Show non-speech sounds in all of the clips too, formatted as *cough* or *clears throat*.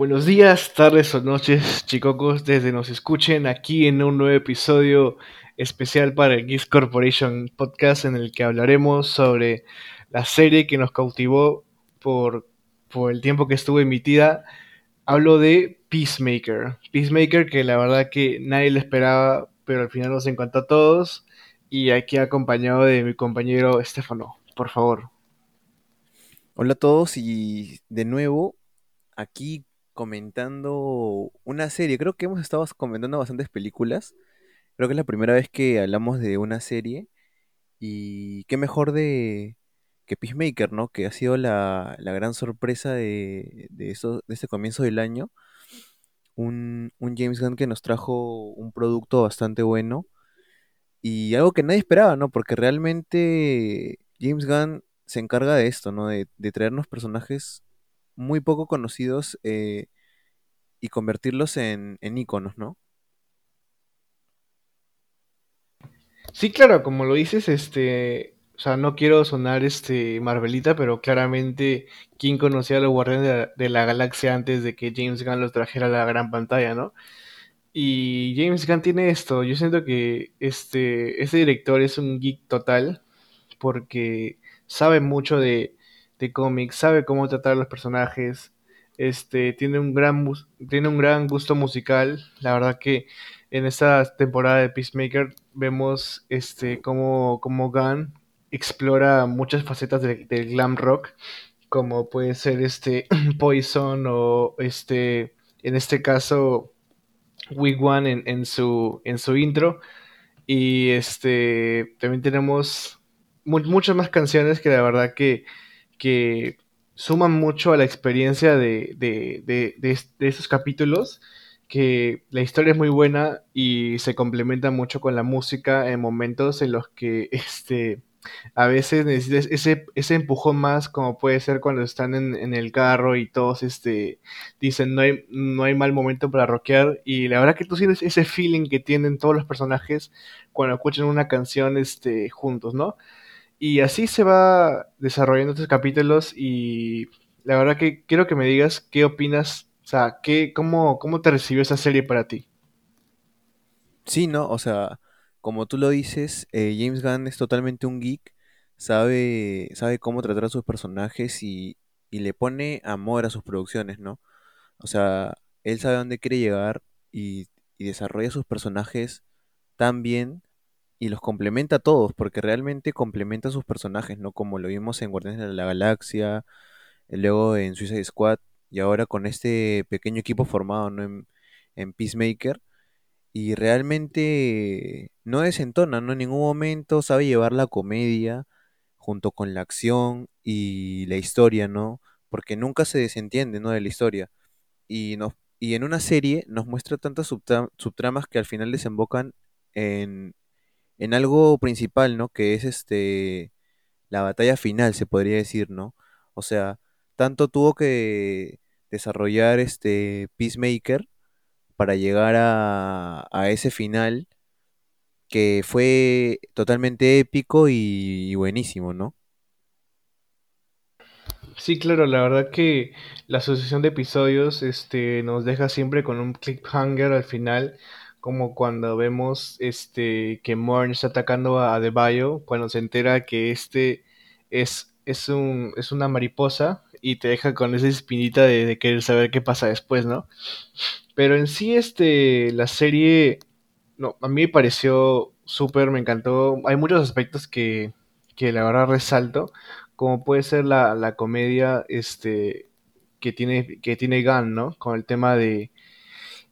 Buenos días, tardes o noches, chicocos, desde nos escuchen aquí en un nuevo episodio especial para el Geeks Corporation Podcast en el que hablaremos sobre la serie que nos cautivó por, por el tiempo que estuvo emitida. Hablo de Peacemaker. Peacemaker que la verdad que nadie le esperaba, pero al final nos encantó a todos. Y aquí acompañado de mi compañero Estefano, por favor. Hola a todos y de nuevo aquí comentando una serie. Creo que hemos estado comentando bastantes películas. Creo que es la primera vez que hablamos de una serie. Y qué mejor de que Peacemaker, ¿no? Que ha sido la, la gran sorpresa de, de, eso, de este comienzo del año. Un, un James Gunn que nos trajo un producto bastante bueno. Y algo que nadie esperaba, ¿no? Porque realmente James Gunn se encarga de esto, ¿no? De, de traernos personajes muy poco conocidos eh, y convertirlos en, en íconos, ¿no? Sí, claro, como lo dices, este, o sea, no quiero sonar este Marvelita, pero claramente, ¿quién conocía a los Guardianes de la, Galaxia antes de que James Gunn los trajera a la gran pantalla, ¿no? Y James Gunn tiene esto, yo siento que este, este director es un geek total, porque sabe mucho de, de cómics, sabe cómo tratar a los personajes, este, tiene un gran, tiene un gran gusto musical, la verdad que en esta temporada de Peacemaker vemos este, cómo, cómo Gunn explora muchas facetas de- del glam rock, como puede ser este *clears throat* Poison o este, en este caso, Wigwan en, en su, en su intro. Y este también tenemos mu- muchas más canciones que la verdad que, que suman mucho a la experiencia de, de, de, de es- de estos capítulos. Que la historia es muy buena y se complementa mucho con la música en momentos en los que *laughs* este, a veces necesitas ese, ese empujón más, como puede ser cuando están en, en el carro y todos este, dicen no hay, no hay mal momento para rockear. Y la verdad que tú tienes ese feeling que tienen todos los personajes cuando escuchan una canción este, juntos, ¿no? Y así se va desarrollando estos capítulos y la verdad que quiero que me digas qué opinas, o sea, qué, cómo, cómo te recibió esa serie para ti. Sí, ¿no? O sea, como tú lo dices, eh, James Gunn es totalmente un geek, sabe, sabe cómo tratar a sus personajes y, y le pone amor a sus producciones, ¿no? O sea, él sabe dónde quiere llegar y, y desarrolla sus personajes tan bien y los complementa a todos, porque realmente complementa a sus personajes, ¿no? Como lo vimos en Guardianes de la Galaxia, eh, luego en Suicide Squad y ahora con este pequeño equipo formado, ¿no? En, en Peacemaker y realmente no desentona, ¿no? En ningún momento sabe llevar la comedia junto con la acción y la historia, ¿no? Porque nunca se desentiende, ¿no? De la historia. Y, nos, y en una serie nos muestra tantas subtra- subtramas que al final desembocan en, en algo principal, ¿no? Que es este la batalla final, se podría decir, ¿no? O sea, tanto tuvo que desarrollar este Peacemaker para llegar a, a ese final que fue totalmente épico y, buenísimo, ¿no? Sí, claro, la verdad que la sucesión de episodios este, nos deja siempre con un cliffhanger al final, como cuando vemos este, que Morn está atacando a Adebayo, cuando se entera que este es, es, un, es una mariposa y te deja con esa espinita de, querer saber qué pasa después, ¿no? Pero en sí, este, la serie, no, a mí me pareció súper, me encantó. Hay muchos aspectos que, que la verdad resalto, como puede ser la, la comedia, este, que tiene, que tiene Gunn, ¿no? Con el tema de,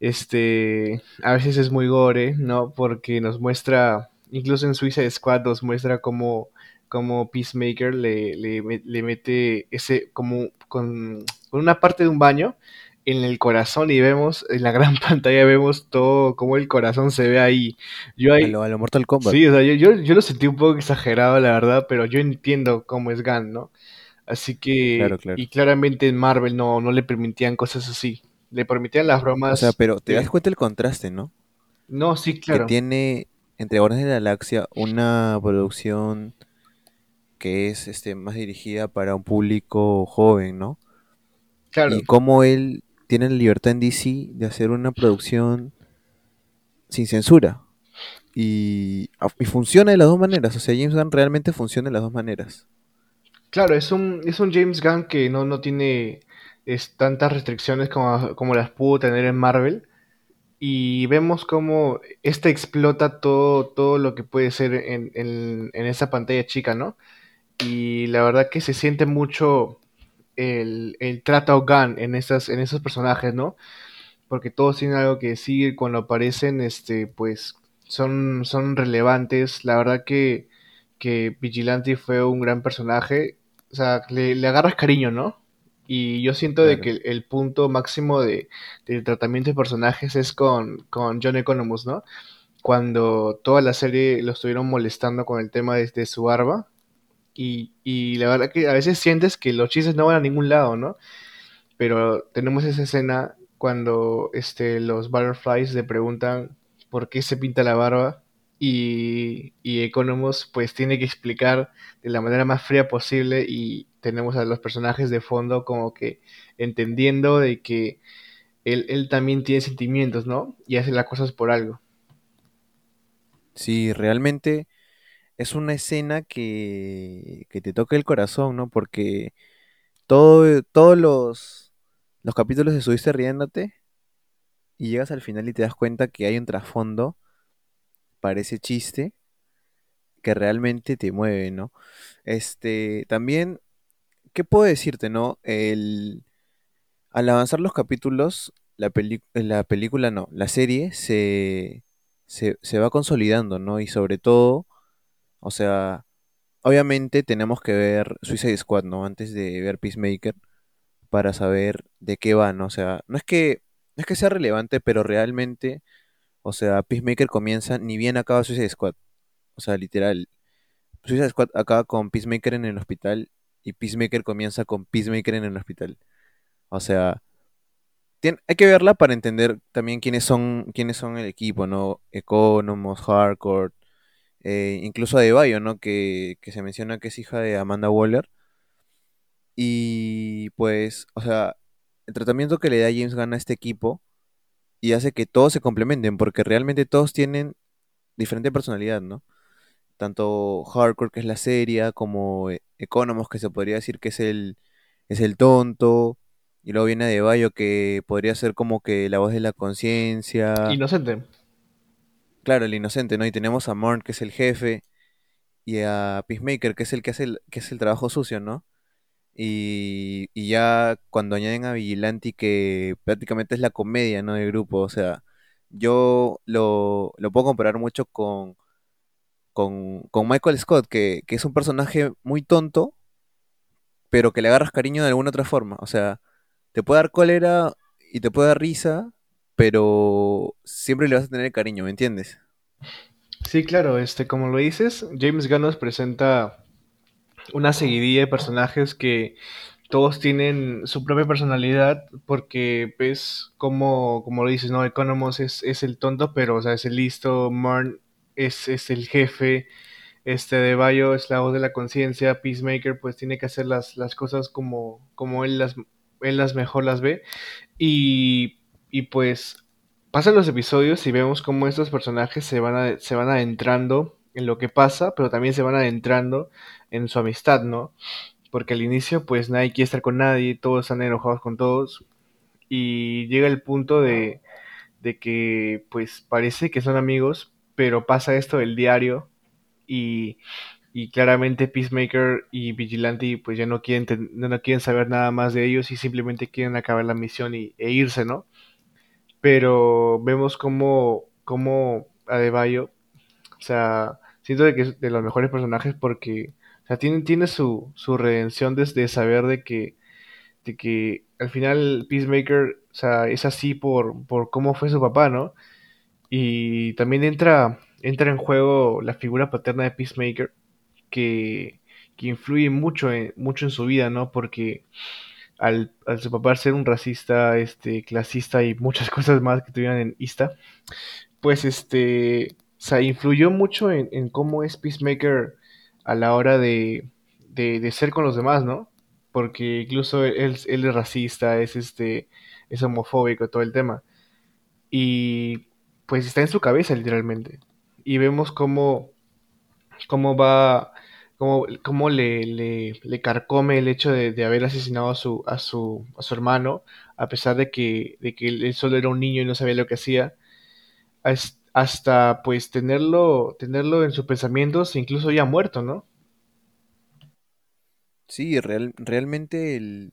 este, a veces es muy gore, ¿no? Porque nos muestra, incluso en Suicide Squad nos muestra cómo, cómo Peacemaker le, le, le mete ese, como con, con una parte de un baño en el corazón y vemos, en la gran *laughs* pantalla vemos todo, cómo el corazón se ve ahí. Yo A ahí, lo, a lo Mortal Kombat. sí, o sea, yo, yo, yo lo sentí un poco exagerado, la verdad, pero yo entiendo cómo es Gunn, ¿no? Así Claro, que, claro. y claramente en Marvel no, no le permitían cosas así. Le permitían las O sea, bromas pero te das de... cuenta el contraste, ¿no? No, sí, Que claro. tiene entre Guardianes de la Galaxia una producción que es este, más dirigida para un público joven, ¿no? Claro. Y cómo él tienen la libertad en DC de hacer una producción sin censura. Y, y funciona de las dos maneras. O sea, James Gunn realmente funciona de las dos maneras. Claro, es un, es un James Gunn que no, no tiene es, tantas restricciones como, como las pudo tener en Marvel. Y vemos cómo este explota todo, todo lo que puede ser en, en, en esa pantalla chica, ¿no? Y la verdad que se siente mucho el, el trato Gunn en, esas, en esos personajes, ¿no? Porque todos tienen algo que decir, cuando aparecen, este, pues son, son relevantes. La verdad que, que Vigilante fue un gran personaje. O sea, le, le agarras cariño, ¿no? Y yo siento de que el, el punto máximo de, del tratamiento de personajes es con, con John Economos, ¿no? Cuando toda la serie lo estuvieron molestando con el tema de, de su barba. Y, y la verdad que a veces sientes que los chistes no van a ningún lado, ¿no? Pero tenemos esa escena cuando este, los Butterflies le preguntan por qué se pinta la barba y, y Economos pues tiene que explicar de la manera más fría posible y tenemos a los personajes de fondo como que entendiendo de que él, él también tiene sentimientos, ¿no? Y hace las cosas por algo. Sí, realmente es una escena que, que te toca el corazón, ¿no? Porque todo, todos los, los capítulos estuviste riéndote y llegas al final y te das cuenta que hay un trasfondo para ese chiste que realmente te mueve, ¿no? Este, también, ¿qué puedo decirte, no? El, al avanzar los capítulos, la la película, no, la serie se, se, se va consolidando, ¿no? Y sobre todo, o sea, obviamente tenemos que ver Suicide Squad, ¿no? Antes de ver Peacemaker, para saber de qué va, ¿no? O sea, no es que, no es que sea relevante, pero realmente, o sea, Peacemaker comienza, ni bien acaba Suicide Squad. O sea, literal, Suicide Squad acaba con Peacemaker en el hospital y Peacemaker comienza con Peacemaker en el hospital. O sea, hay que verla para entender también quiénes son, quiénes son el equipo, ¿no? Economos, Hardcore, eh, incluso Adebayo, ¿no? Que, que se menciona que es hija de Amanda Waller. Y pues, o sea, el tratamiento que le da James Gunn a este equipo y hace que todos se complementen, porque realmente todos tienen diferente personalidad, ¿no? tanto Hardcore, que es la seria, como eh, Economos, que se podría decir que es el, es el tonto, y luego viene Adebayo, que podría ser como que la voz de la conciencia, Inocente. claro, el inocente, ¿no? Y tenemos a Morn, que es el jefe, y a Peacemaker, que es el que hace el, que es el trabajo sucio, ¿no? Y, y ya cuando añaden a Vigilante, que prácticamente es la comedia, ¿no? Del grupo, o sea, yo lo, lo puedo comparar mucho con con, con Michael Scott, que, que es un personaje muy tonto, pero que le agarras cariño de alguna otra forma. O sea, te puede dar cólera y te puede dar risa, pero siempre le vas a tener cariño, ¿me entiendes? Sí, claro, este, como lo dices, James Gunn nos presenta una seguidilla de personajes que todos tienen su propia personalidad porque ves como, como lo dices, ¿no? Economos es, es el tonto, pero o sea, es el listo, Marn es, es el jefe, este de Bayo es la voz de la conciencia, Peacemaker pues tiene que hacer las, las cosas como, como él las, él las mejor las ve y, y pues pasan los episodios y vemos cómo estos personajes se van, a- se van adentrando en lo que pasa, pero también se van adentrando en su amistad, ¿no? Porque al inicio pues nadie quiere estar con nadie, todos están enojados con todos y llega el punto de, de que pues parece que son amigos, pero pasa esto del diario y, y claramente Peacemaker y Vigilante pues ya no quieren, no quieren saber nada más de ellos y simplemente quieren acabar la misión y, e irse, ¿no? Pero vemos cómo, cómo Adebayo, o sea, siento que es de los mejores personajes porque, o sea, tiene, tiene su, su redención desde saber de que de que al final Peacemaker, o sea, es así por, por cómo fue su papá, ¿no? Y también entra, entra en juego la figura paterna de Peacemaker, que, que influye mucho en, mucho en su vida, ¿no? Porque al, su papá ser un racista, este, clasista y muchas *laughs* cosas más que tuvieron en Ista, pues este, sea, influyó mucho en, en cómo es Peacemaker a la hora de, de, de ser con los demás, ¿no? Porque incluso él, él es racista, es este, es homofóbico, todo el tema. Y pues está en su cabeza literalmente. Y vemos cómo, cómo va, cómo, cómo le, le, carcome el hecho de, de haber asesinado a su, a, su, a su hermano, a pesar de que, de que él solo era un niño y no sabía lo que hacía, hasta pues tenerlo, tenerlo en sus pensamientos, incluso ya muerto, ¿no? Sí, real- realmente el,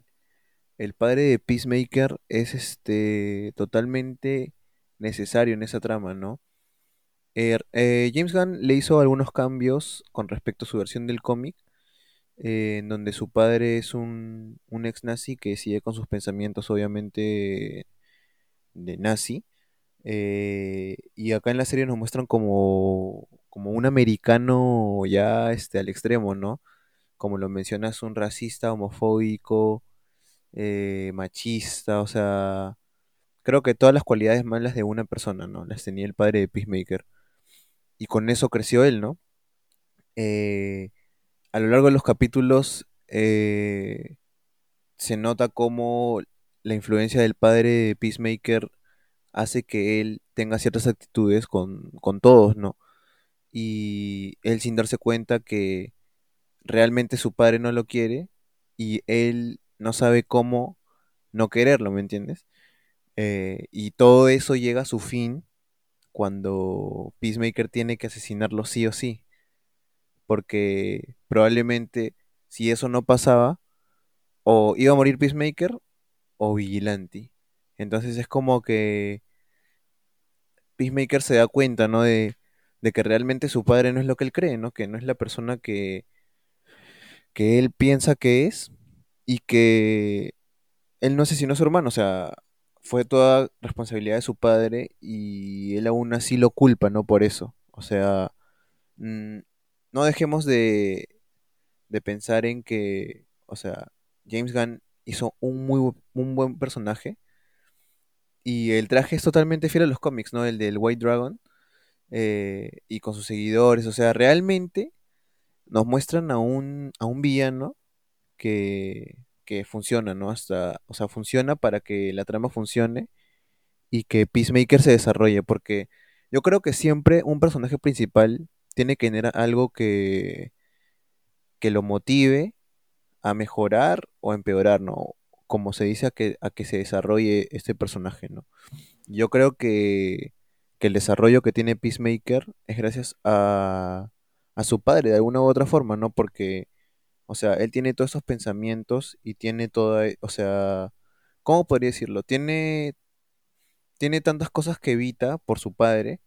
el padre de Peacemaker es este totalmente necesario en esa trama, ¿no? Eh, eh, James Gunn le hizo algunos cambios con respecto a su versión del cómic, eh, en donde su padre es un, un ex nazi que sigue con sus pensamientos, obviamente, de nazi. Eh, y acá en la serie nos muestran como, como un americano ya este, al extremo, ¿no? Como lo mencionas, un racista, homofóbico, eh, machista, o sea, creo que todas las cualidades malas de una persona, ¿no? Las tenía el padre de Peacemaker. Y con eso creció él, ¿no? Eh, a lo largo de los capítulos se nota cómo la influencia del padre de Peacemaker hace que él tenga ciertas actitudes con, con todos, ¿no? Y él sin darse cuenta que realmente su padre no lo quiere y él no sabe cómo no quererlo, ¿me entiendes? Eh, y todo eso llega a su fin cuando Peacemaker tiene que asesinarlo sí o sí, porque probablemente si eso no pasaba, o iba a morir Peacemaker o Vigilante. Entonces es como que Peacemaker se da cuenta, ¿no? De, que realmente su padre no es lo que él cree, ¿no? Que no es la persona que, que él piensa que es y que él no asesinó a su hermano, o sea, fue toda responsabilidad de su padre y él aún así lo culpa, ¿no? Por eso. O sea, mm, no dejemos de, de pensar en que, o sea, James Gunn hizo un muy un buen personaje y el traje es totalmente fiel a los cómics, ¿no? El del White Dragon eh, y con sus seguidores, o sea, realmente nos muestran a un, a un villano que, que funciona, ¿no? Hasta, o sea, funciona para que la trama funcione y que Peacemaker se desarrolle, porque yo creo que siempre un personaje principal tiene que tener algo que, que lo motive a mejorar o empeorar, ¿no? Como se dice a que, a que se desarrolle este personaje, ¿no? Yo creo que, que el desarrollo que tiene Peacemaker es gracias a, a su padre de alguna u otra forma, ¿no? Porque, o sea, él tiene todos esos pensamientos y tiene toda, o sea, ¿cómo podría decirlo? Tiene, tiene tantas cosas que evita por su padre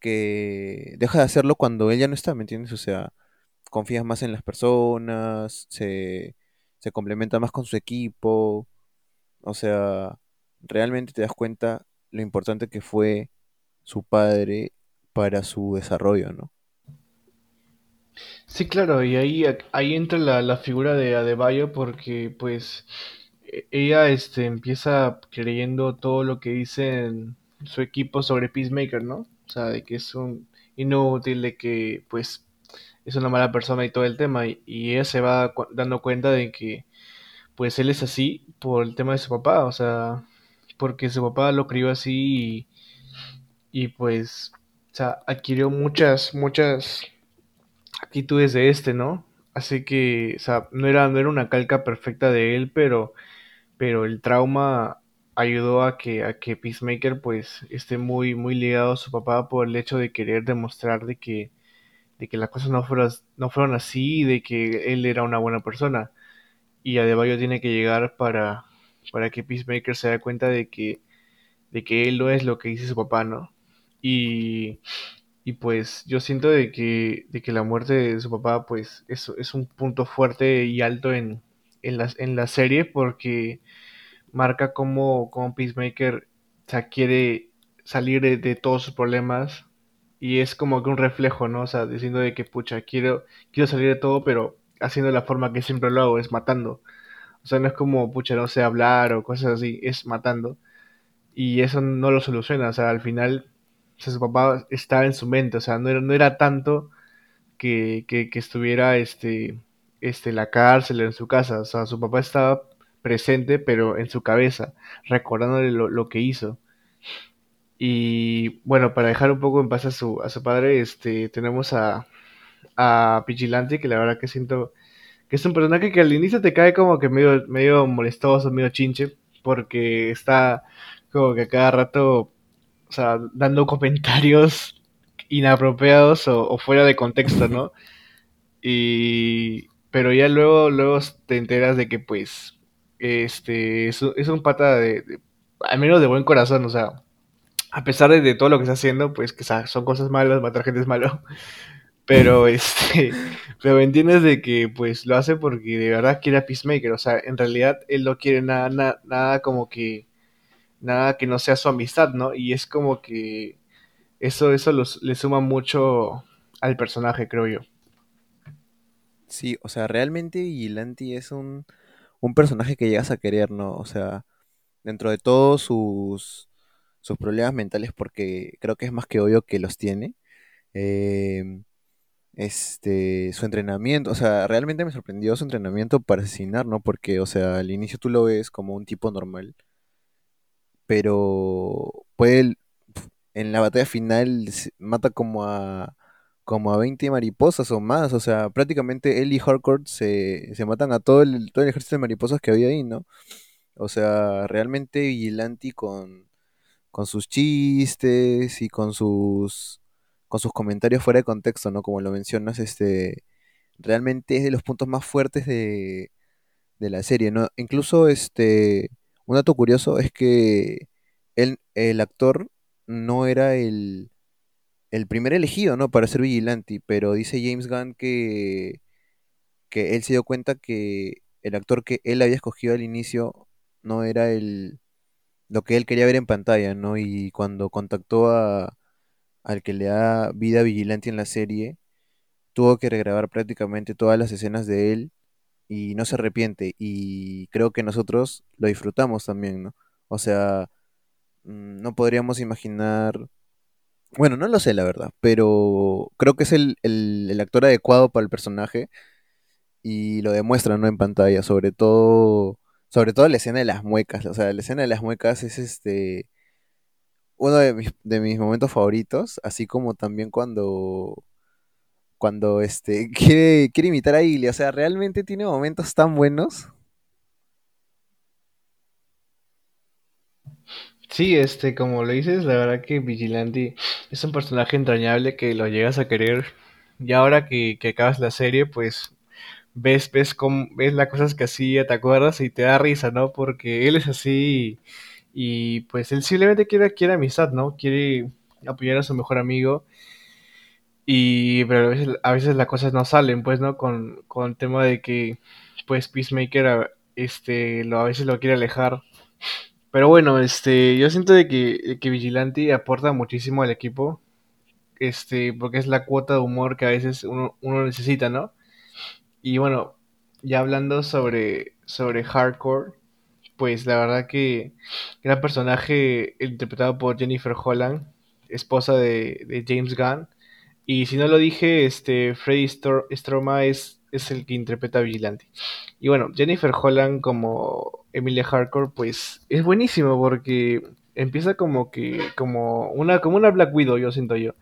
que deja de hacerlo cuando él ya no está, ¿me entiendes? O sea, confías más en las personas, se, se complementa más con su equipo, o sea, realmente te das cuenta lo importante que fue su padre para su desarrollo, ¿no? Sí, claro, y ahí, ahí entra la, la figura de Adebayo porque pues e- ella este, empieza creyendo todo lo que dicen su equipo sobre Peacemaker, ¿no? O sea, de que es un inútil, de que pues es una mala persona y todo el tema, y, y ella se va dando cuenta de que pues él es así por el tema de su papá, o sea, porque su papá lo crió así y, y pues, o sea, adquirió muchas, muchas actitudes de este, ¿no? Así que, o sea, no era, no era una calca perfecta de él, pero, pero el trauma ayudó a que, a que Peacemaker pues esté muy, muy ligado a su papá por el hecho de querer demostrar de que, de que las cosas no fueron, no fueron así de que él era una buena persona. Y Adebayo tiene que llegar para, para que Peacemaker se dé cuenta de que, de que él no es lo que dice su papá, ¿no? Y, y pues yo siento de que, de que la muerte de su papá pues es, es un punto fuerte y alto en, en, la, en la serie porque marca cómo, cómo Peacemaker o quiere salir de, de todos sus problemas y es como que un reflejo, ¿no? O sea, diciendo de que pucha, quiero, quiero salir de todo, pero haciendo la forma que siempre lo hago, es matando. O sea, no es como, pucha, no sé hablar o cosas así, es matando. Y eso no lo soluciona, o sea, al final, su papá estaba en su mente, o sea, no era, no era tanto que, que, que estuviera este, este, la cárcel en su casa, o sea, su papá estaba presente, pero en su cabeza, recordándole lo, lo que hizo. Y bueno, para dejar un poco en paz a su, a su padre, este, tenemos a, a que la verdad que siento que es un personaje que al inicio te cae como que medio, medio molestoso, medio chinche, porque está como que a cada rato, o sea, dando *laughs* comentarios inapropiados o, fuera de contexto, ¿no? Y, pero ya luego, luego te enteras de que pues, este, es, un- pata de- al menos de buen corazón, o sea, a pesar de, de todo lo que está haciendo, pues que son cosas malas, matar gente es malo, *laughs* pero este, pero me entiendes de que pues lo hace porque de verdad quiere a Peacemaker, o sea, en realidad él no quiere nada, nada, nada como que, nada que no sea su amistad, ¿no? Y es como que eso, eso los- le suma mucho al personaje, creo yo. Sí, o sea, realmente Vigilante es un, un personaje que llegas a querer, ¿no? O sea, dentro de todos sus, sus problemas mentales, porque creo que es más que obvio que los tiene. em, este, su entrenamiento, o sea, realmente me sorprendió su entrenamiento para asesinar, ¿no? Porque, o sea, al inicio tú lo ves como un tipo normal, pero puede, en la batalla final mata como a como a 20 mariposas o más, o sea, prácticamente él y Harcourt se, se matan a todo el, todo el ejército de mariposas que había ahí, ¿no? O sea, realmente Vigilante con, con sus chistes y con sus con sus comentarios fuera de contexto, ¿no? Como lo mencionas, este realmente es de los puntos más fuertes de, de la serie, ¿no? Incluso este un dato curioso es que él, el actor no era el el primer elegido, ¿no? Para ser vigilante, pero dice James Gunn que, que él se dio cuenta que el actor que él había escogido al inicio no era el, lo que él quería ver en pantalla, ¿no? Y cuando contactó a, al que le da vida vigilante en la serie, tuvo que regrabar prácticamente todas las escenas de él y no se arrepiente. Y creo que nosotros lo disfrutamos también, ¿no? O sea, mm, no podríamos imaginar bueno, no lo sé, la verdad, pero creo que es el, el- el actor adecuado para el personaje y lo demuestra, ¿no? En pantalla, sobre todo, sobre todo la escena de las muecas. O sea, la escena de las muecas es este uno de mis, de mis momentos favoritos, así como también cuando, cuando este *laughs* quiere, quiere imitar a Iggy. O sea, realmente tiene momentos tan buenos. Sí, este, como lo dices, la verdad que Vigilante es un personaje entrañable que lo llegas a querer. Y ahora que acabas la serie, pues ves, ves cómo, ves las cosas que hacía, te acuerdas y te da risa, ¿no? Porque él es así y, pues él simplemente quiere, quiere amistad, ¿no? Quiere apoyar a su mejor amigo y pero a veces, a veces las cosas no salen, pues, ¿no? Con, con el tema de que, pues, Peacemaker, a- este, lo, a veces lo quiere alejar pero bueno, este, yo siento de que, de que Vigilante aporta muchísimo al equipo, este, porque es la cuota de humor que a veces uno, uno necesita, ¿no? Y bueno, ya hablando sobre, sobre Hardcore, pues la verdad que gran personaje interpretado por Jennifer Holland, esposa de, de James Gunn, y si no lo dije, este, Freddy Stor- Stroma es, es el que interpreta a Vigilante. Y bueno, Jennifer Holland como Emilia Harcourt, pues es buenísimo porque empieza como que, como una, como una Black Widow, yo siento yo.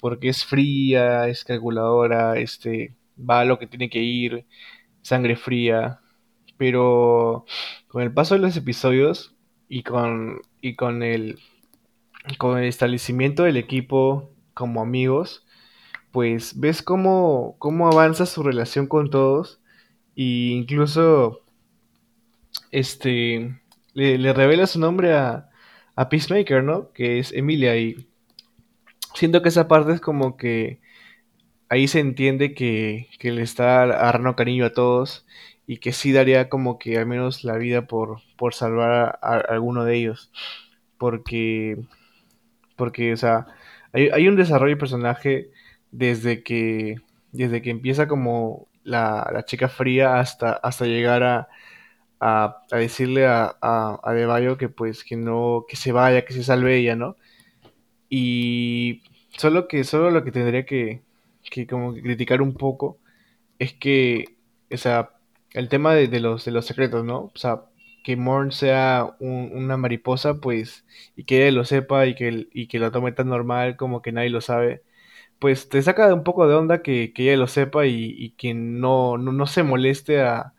Porque es fría, es calculadora, este, va a lo que tiene que ir, sangre fría. Pero con el paso de los episodios y con, y con el, con el establecimiento del equipo como amigos, pues ves cómo, cómo avanza su relación con todos. E incluso este, le, le revela su nombre a, a Peacemaker, ¿no? Que es Emilia y siento que esa parte es como que ahí se entiende que, que le está agarrando cariño a todos y que sí daría como que al menos la vida por, por salvar a, alguno de ellos. Porque, porque o sea, hay, hay un desarrollo de personaje desde que, desde que empieza como la, la chica fría hasta, hasta llegar a, a, a decirle a, a, a Adebayo que pues que no, que se vaya, que se salve ella, ¿no? Y solo que, solo lo que tendría que, que como que criticar un poco es que, o sea, el tema de, los, de los secretos, ¿no? O sea, que Morn sea una mariposa, pues, y que él lo sepa y que, y que lo tome tan normal como que nadie lo sabe, pues te saca de un poco de onda que, que ella lo sepa y, que no, no, se moleste a,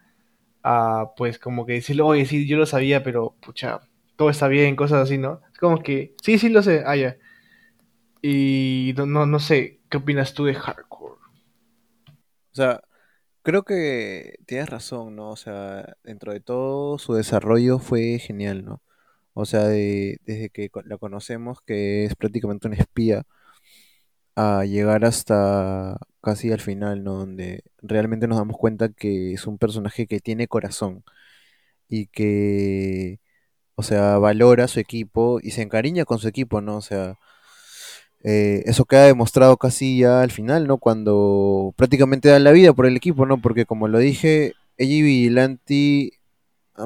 a, pues, como que decirle, oye, sí, yo lo sabía, pero, pucha, todo está bien, cosas así, ¿no? Es como que, sí, sí lo sé, ah. Y no, no, no sé, ¿qué opinas tú de Hardcore? O sea, creo que tienes razón, ¿no? O sea, dentro de todo su desarrollo fue genial, ¿no? O sea, desde que la conocemos, que es prácticamente una espía, a llegar hasta casi al final, ¿no? Donde realmente nos damos cuenta que es un personaje que tiene corazón y que, o sea, valora su equipo y se encariña con su equipo, ¿no? O sea, eh, eso queda demostrado casi ya al final, ¿no? Cuando prácticamente dan la vida por el equipo, ¿no? Porque como lo dije, ella y Vigilante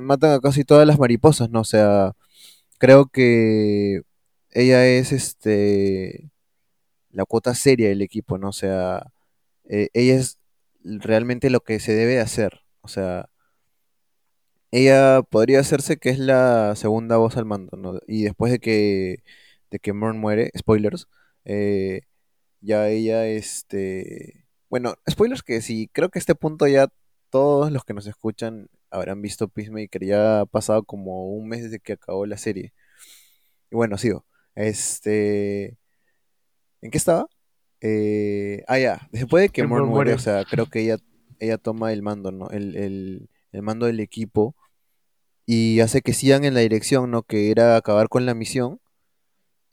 matan a casi todas las mariposas, ¿no? O sea, creo que ella es este la cuota seria del equipo, ¿no? O sea, eh, ella es realmente lo que se debe hacer. O sea, ella podría hacerse que es la segunda voz al mando, ¿no? Y después de que, de que Morn muere, spoilers, eh, ya ella, este... Bueno, spoilers que sí, creo que a este punto ya todos los que nos escuchan habrán visto Peacemaker, ya ha pasado como un mes desde que acabó la serie. Y bueno, sigo. Este... ¿En qué estaba? Eh, ah, ya. Después de que Morn muere, o sea, creo *laughs* que ella, ella toma el mando, ¿no? El, el, el, mando del equipo y hace que sigan en la dirección, ¿no? Que era acabar con la misión.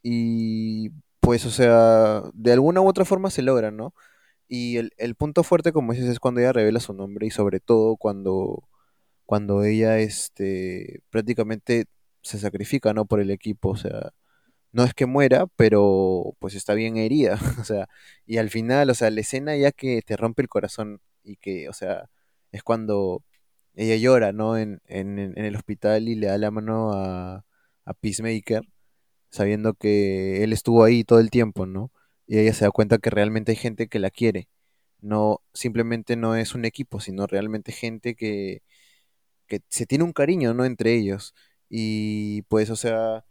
Y pues, o sea, de alguna u otra forma se logra, ¿no? Y el, el punto fuerte, como dices, es cuando ella revela su nombre y sobre todo cuando, cuando ella, este, prácticamente se sacrifica, ¿no? Por el equipo, o sea no es que muera, pero pues está bien herida, *laughs* o sea, y al final, o sea, la escena ya que te rompe el corazón y que, o sea, es cuando ella llora, ¿no? En, en, el hospital y le da la mano a, a Peacemaker, sabiendo que él estuvo ahí todo el tiempo, ¿no? Y ella se da cuenta que realmente hay gente que la quiere. No, simplemente no es un equipo, sino realmente gente que, que se tiene un cariño, ¿no? Entre ellos. Y pues, o sea,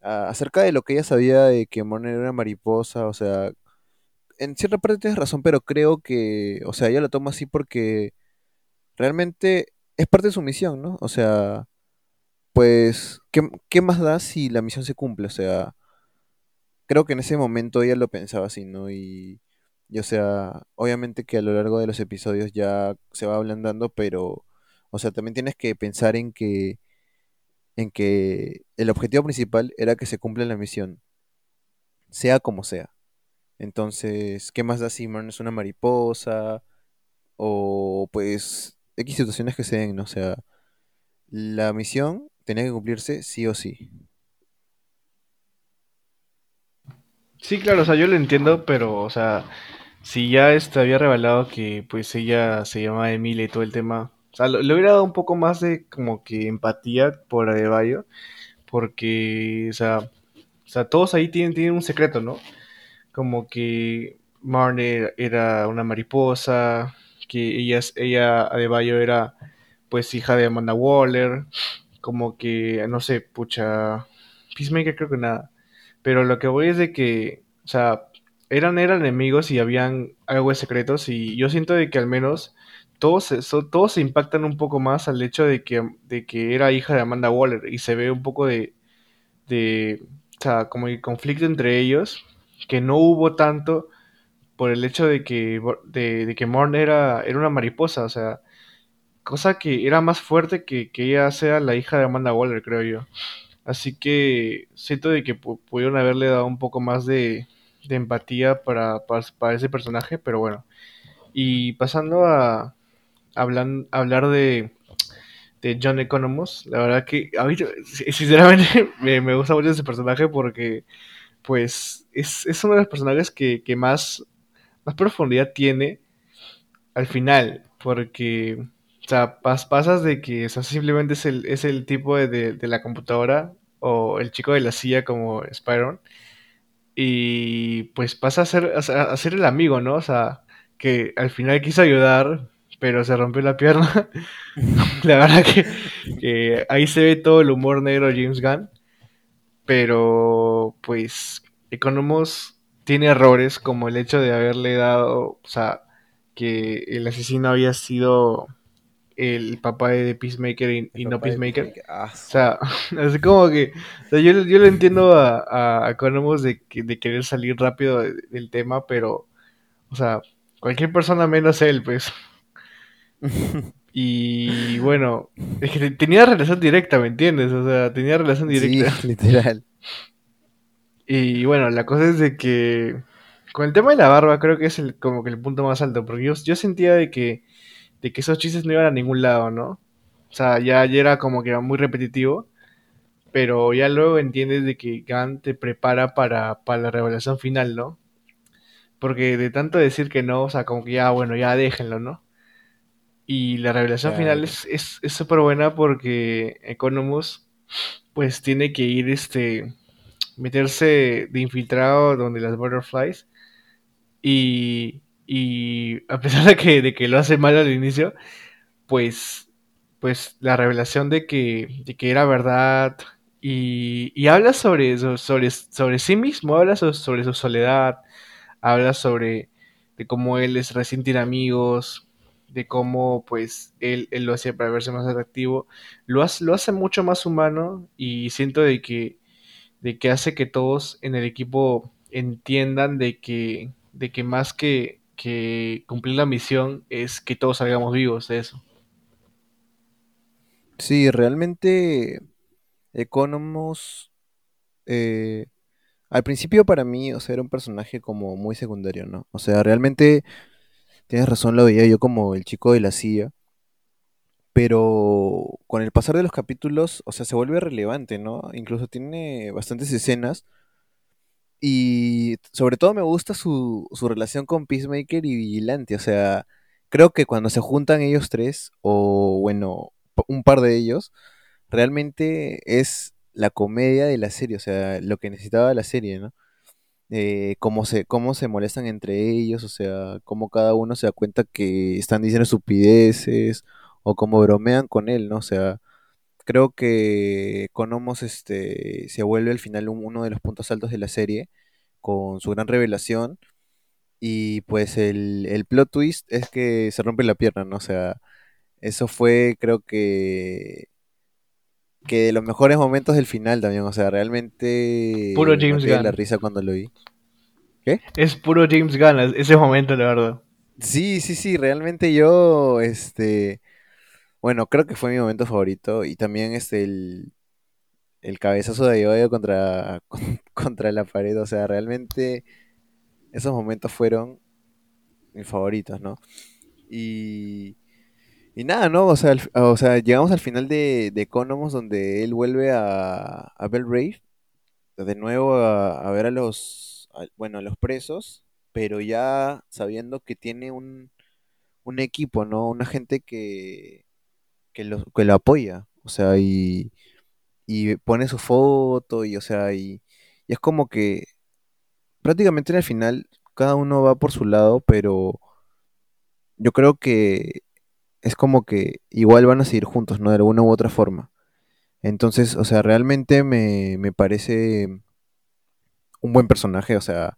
acerca de lo que ella sabía de que Morner era mariposa, o sea, en cierta parte tienes razón, pero creo que, o sea, ella lo toma así porque realmente es parte de su misión, ¿no? O sea, pues, ¿qué, qué más da si la misión se cumple? O sea, creo que en ese momento ella lo pensaba así, ¿no? Y, y, o sea, obviamente que a lo largo de los episodios ya se va ablandando, pero, o sea, también tienes que pensar en que en que el objetivo principal era que se cumpla la misión, sea como sea. Entonces, ¿qué más da si Man es una mariposa? O pues X situaciones que se den, ¿no? O sea, la misión tenía que cumplirse sí o sí. Sí, claro, o sea, yo lo entiendo, pero, o sea, si ya este había revelado que pues ella se llama Emilia y todo el tema, o sea, le hubiera dado un poco más de como que empatía por Adebayo, porque, o sea, o sea todos ahí tienen, tienen un secreto, ¿no? Como que Marne era una mariposa, que ella, ella Adebayo era pues hija de Amanda Waller, como que, no sé, pucha, Peacemaker creo que nada. Pero lo que voy es de que, o sea, eran, eran enemigos y habían algo de secretos y yo siento de que al menos todos todos se impactan un poco más al hecho de que, de que era hija de Amanda Waller y se ve un poco de, de o sea, como el conflicto entre ellos, que no hubo tanto por el hecho de que, de, que Morn era, era una mariposa, o sea, cosa que era más fuerte que, que ella sea la hija de Amanda Waller, creo yo. Así que siento de que pudieron haberle dado un poco más de, empatía para, para ese personaje, pero bueno. Y pasando a, hablar de, de John Economos. La verdad que a mí, *laughs* sinceramente, *laughs* me, gusta mucho ese personaje porque, pues, es, es uno de los personajes que, más, más profundidad tiene al final. Porque, o sea, pasas de que simplemente es el, es el tipo de, la computadora o el chico de la silla como Spyron. Y pues pasa a ser, a ser el amigo, ¿no? O sea, que al final quiso ayudar, pero se rompió la pierna. *laughs* la verdad que, ahí se ve todo el humor negro de James Gunn. Pero, pues, Economos tiene errores como el hecho de haberle dado, o sea, que el asesino había sido el papá de Peacemaker y, no Peacemaker. Ah, o sea, *laughs* así como que. yo, yo lo entiendo a, a, Economos de, de querer salir rápido del tema, pero. O sea, cualquier persona menos él, pues. *laughs* y bueno, es que tenía relación directa, ¿me entiendes? O sea, tenía relación directa. Sí, *laughs* literal. Y bueno, la cosa es de que. Con el tema de la barba, creo que es el, como que el punto más alto. Porque yo, yo sentía de que de que esos chistes no iban a ningún lado, ¿no? O sea, ya, era como que era muy repetitivo, pero ya luego entiendes de que Gunn te prepara para, la revelación final, ¿no? Porque de tanto decir que no, o sea, como que ya, bueno, ya déjenlo, ¿no? Y la revelación final es súper buena porque Economus, pues tiene que ir, este, meterse de infiltrado donde las butterflies y y a pesar de que, de que lo hace mal al inicio, pues, pues la revelación de que, de que era verdad y, habla sobre, sobre, sobre sí mismo, habla sobre, su soledad, habla sobre de cómo él es recién tiene amigos, de cómo pues él, él, lo hacía para verse más atractivo, lo hace, lo hace mucho más humano y siento de que, de que hace que todos en el equipo entiendan de que, de que más que, que cumplir la misión es que todos salgamos vivos de eso. Sí, realmente Economos eh, al principio para mí, o sea, era un personaje como muy secundario, ¿no? O sea, realmente tienes razón, lo veía yo como el chico de la silla. Pero con el pasar de los capítulos, o sea, se vuelve relevante, ¿no? Incluso tiene bastantes escenas y sobre todo me gusta su, su relación con Peacemaker y Vigilante. O sea, creo que cuando se juntan ellos tres, o bueno, un par de ellos, realmente es la comedia de la serie, o sea, lo que necesitaba la serie, ¿no? Eh, cómo, se, cómo se molestan entre ellos, o sea, cómo cada uno se da cuenta que están diciendo estupideces, o cómo bromean con él, ¿no? O sea, creo que Conomos este, se vuelve al final uno de los puntos altos de la serie con su gran revelación. Y pues el, el plot twist es que se rompe la pierna, ¿no? O sea, eso fue creo que que de los mejores momentos del final también, o sea, realmente puro James Gunn. la risa cuando lo vi. ¿Qué? Es puro James Gunn ese momento, la verdad. Sí, sí, sí, realmente yo este bueno, creo que fue mi momento favorito y también este el, el cabezazo de Yoyo contra, *laughs* contra la pared, o sea, realmente esos momentos fueron mis favoritos, ¿no? Y, y nada, ¿no? O sea, o sea, llegamos al final de, de Economos donde él vuelve a, a Belgrave, de nuevo a, ver a los, bueno, a los presos, pero ya sabiendo que tiene un, un equipo, ¿no? Una gente que, que lo, que lo apoya. O sea, y, y pone su foto y, o sea, y, y es como que prácticamente en el final cada uno va por su lado, pero yo creo que es como que igual van a seguir juntos, ¿no? De alguna u otra forma. Entonces, o sea, realmente me, me parece un buen personaje, o sea,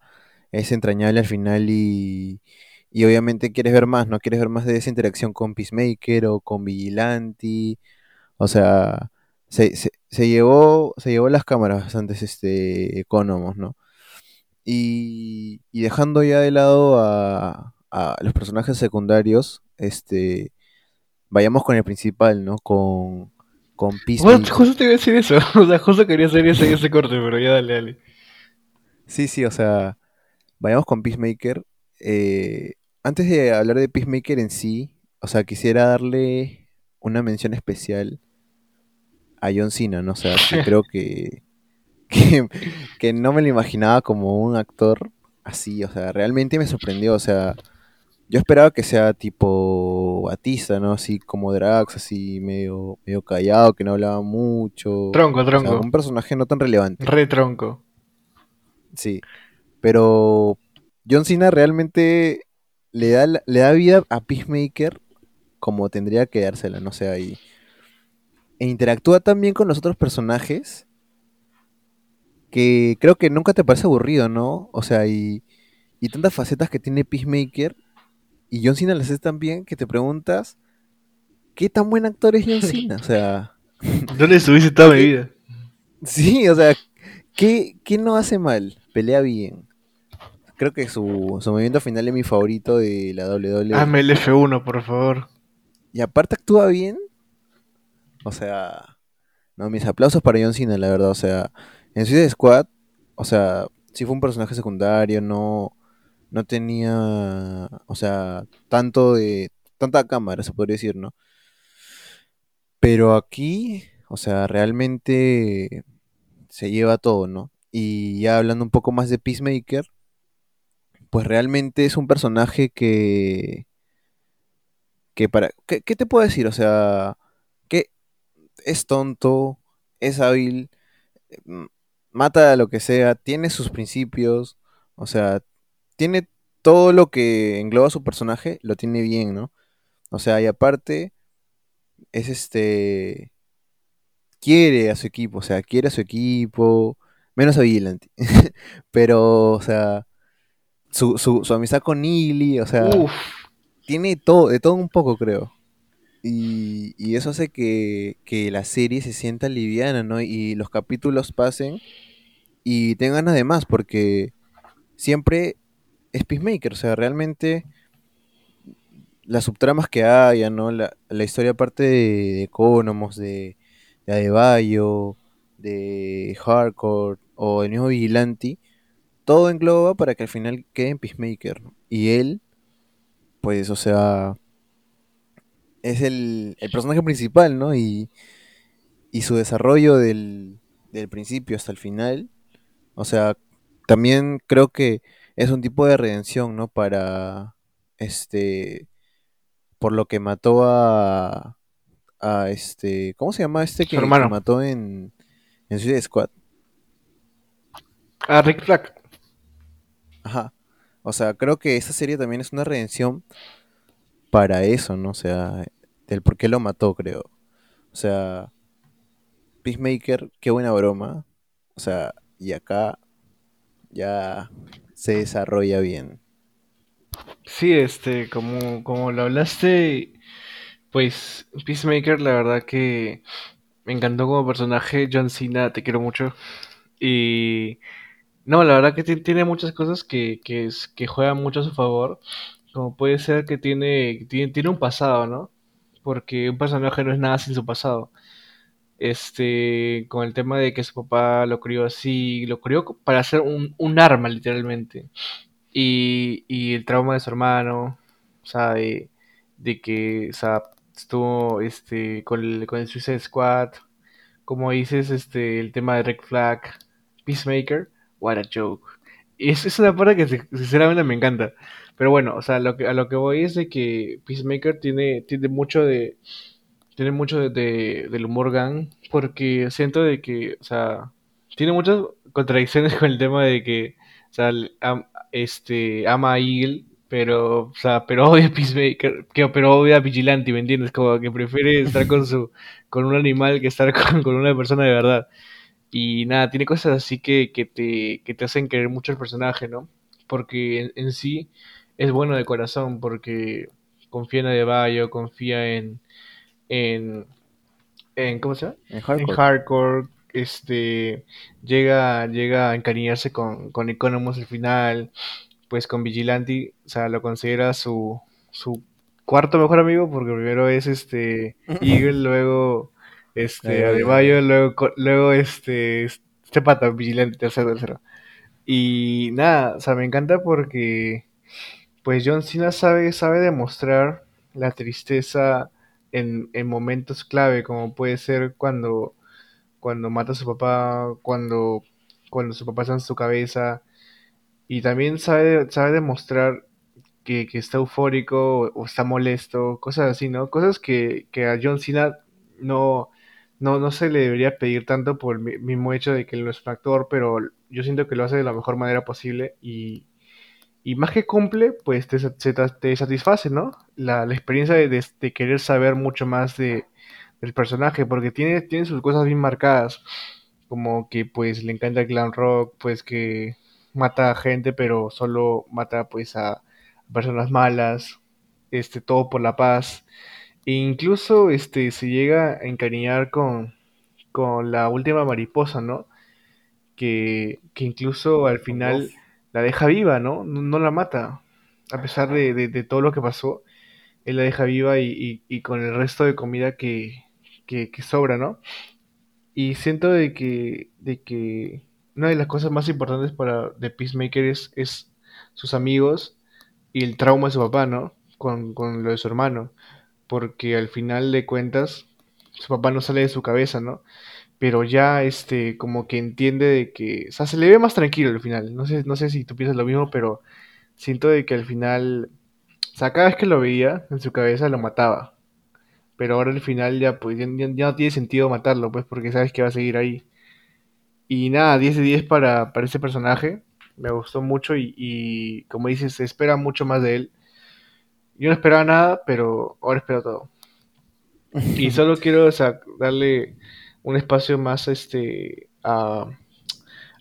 es entrañable al final y, y obviamente quieres ver más, ¿no? Quieres ver más de esa interacción con Peacemaker o con Vigilante. O sea, se, se, llevó, se llevó las cámaras antes este Economos, ¿no? Y, y dejando ya de lado a, a, los personajes secundarios, este vayamos con el principal, ¿no? Con, con Peacemaker. justo te iba a decir eso. *laughs* O sea, justo quería hacer ese, ese corte, pero ya dale, dale. Sí, sí, o sea, vayamos con Peacemaker. Eh, antes de hablar de Peacemaker en sí, o sea, quisiera darle una mención especial a John Cena, ¿no? O sea, *laughs* creo que, que, no me lo imaginaba como un actor así, o sea, realmente me sorprendió, o sea, yo esperaba que sea tipo Batista, ¿no? Así como Drax, así medio, medio callado, que no hablaba mucho. Tronco, tronco. un personaje no tan relevante. Re tronco. Sí, pero John Cena realmente le da, le da vida a Peacemaker como tendría que dársela, no sé, ahí. E interactúa también con los otros personajes que creo que nunca te parece aburrido, ¿no? O sea, y, y tantas facetas que tiene Peacemaker y John Cena las hace tan bien que te preguntas, ¿qué tan buen actor es John Cena? O sea... *laughs* ¿Dónde estuviste toda mi vida? Sí, o sea, ¿qué, qué no hace mal? Pelea bien. Creo que su, su movimiento final es mi favorito de la WWE. Hazme el F1, por favor. Y aparte actúa bien. O sea, no, mis aplausos para John Cena, la verdad. O sea, en Suicide Squad, o sea, sí fue un personaje secundario, no, no tenía, o sea, tanto de, tanta cámara, se podría decir, ¿no? Pero aquí, o sea, realmente se lleva todo, ¿no? Y ya hablando un poco más de Peacemaker, pues realmente es un personaje que, que para, ¿qué, te puedo decir? O sea, que es tonto, es hábil, mm, mata a lo que sea, tiene sus principios, o sea, tiene todo lo que engloba su personaje, lo tiene bien, ¿no? O sea, y aparte, es este, quiere a su equipo, o sea, quiere a su equipo, menos a Vigilante, *laughs* pero, o sea, su, su, su amistad con Neely, o sea, Uf, tiene todo, de todo un poco, creo. Y, y eso hace que, que la serie se sienta liviana, ¿no? Y los capítulos pasen y tengan ganas de más, porque siempre es Peacemaker, o sea, realmente las subtramas que haya, ¿no? La, la historia aparte de, de Economos, de, de Adebayo, de Hardcore o el mismo Vigilante, todo engloba para que al final quede en Peacemaker, ¿no? Y él, pues, o sea, es el, el personaje principal, ¿no? Y, y su desarrollo del, del principio hasta el final, o sea, también creo que es un tipo de redención, ¿no? Para, este, por lo que mató a, a este, ¿cómo se llama este que, que mató en, en Suicide Squad? Ah, Rick Flag. Ajá. O sea, creo que esta serie también es una redención para eso, ¿no? O sea, del por qué lo mató, creo. O sea, Peacemaker, qué buena broma. O sea, y acá ya se desarrolla bien. Sí, este, como, como lo hablaste, pues Peacemaker, la verdad que me encantó como personaje. John Cena, te quiero mucho. Y no, la verdad que ti- tiene muchas cosas que, que, es- que juegan mucho a su favor. Como puede ser que tiene, tiene, tiene un pasado, ¿no? Porque un personaje no es nada sin su pasado. Este, con el tema de que su papá lo crió así, lo crió para hacer un, un arma, literalmente. Y, y el trauma de su hermano, o sea, de, de que, o sea, estuvo este, con el, con el Suicide Squad, como dices, este, el tema de Red Flag, Peacemaker, what a joke. Es, es una parte que sinceramente me encanta. Pero bueno, o sea, lo que, a lo que voy es de que Peacemaker tiene, tiene mucho de, tiene mucho de, de- del humor gang, porque siento de que, o sea, tiene muchas contradicciones *laughs* con el tema de que, o sea, este, ama a Eagle, pero, o sea, pero odia a Peacemaker, pero odia a Vigilante, ¿me entiendes? Como que prefiere estar con su, con un animal que estar con una persona de verdad. Y nada, tiene cosas así que, que te, que te hacen querer mucho el personaje, ¿no? Porque en, en sí es bueno de corazón, porque confía en Adebayo, confía en, en, en ¿cómo se llama? En En Hardcore. Hardcore, este, llega, llega a encariñarse con, con Economos al final, pues con Vigilante, o sea, lo considera su, su cuarto mejor amigo, porque primero es este *laughs* Eagle, luego este Adebayo, luego, luego este, este pata, Vigilante, tercero, tercero. Y nada, o sea, me encanta porque pues John Cena sabe, sabe demostrar la tristeza en, en momentos clave, como puede ser cuando, cuando mata a su papá, cuando, cuando su papá está en su cabeza, y también sabe, sabe demostrar que, que está eufórico o, o está molesto, cosas así, ¿no? Cosas que, que a John Cena no, no, no se le debería pedir tanto por el mi- mismo hecho de que él no es un actor, pero yo siento que lo hace de la mejor manera posible y Y más que cumple, pues te, ta- te satisface, ¿no? La, la experiencia de, de- de querer saber mucho más de, del personaje, porque tiene, tiene sus cosas bien marcadas, como que pues le encanta el glam rock, pues que mata a gente, pero solo mata pues a personas malas, este, todo por la paz. E incluso este, se llega a encariñar con, con la última mariposa, ¿no? Que, que incluso al final la deja viva, ¿no? No, no la mata. A pesar de, de- de todo lo que pasó, él la deja viva y, y- y con el resto de comida que, que, que sobra, ¿no? Y siento de que, de que una de las cosas más importantes para The Peacemaker es, es sus amigos y el trauma de su papá, ¿no? Con, con lo de su hermano. Porque al final de cuentas, su papá no sale de su cabeza, ¿no? Pero ya, este, como que entiende de que, o sea, se le ve más tranquilo al final. No sé, no sé si tú piensas lo mismo, pero siento de que al final, o sea, cada vez que lo veía en su cabeza lo mataba. Pero ahora al final ya, pues, ya, ya- no tiene sentido matarlo, pues, porque sabes que va a seguir ahí. Y nada, 10 de 10 para, para ese personaje. Me gustó mucho y, y, como dices, se espera mucho más de él. Yo no esperaba nada, pero ahora espero todo. Y *laughs* solo quiero, o sea, darle un espacio más este, a,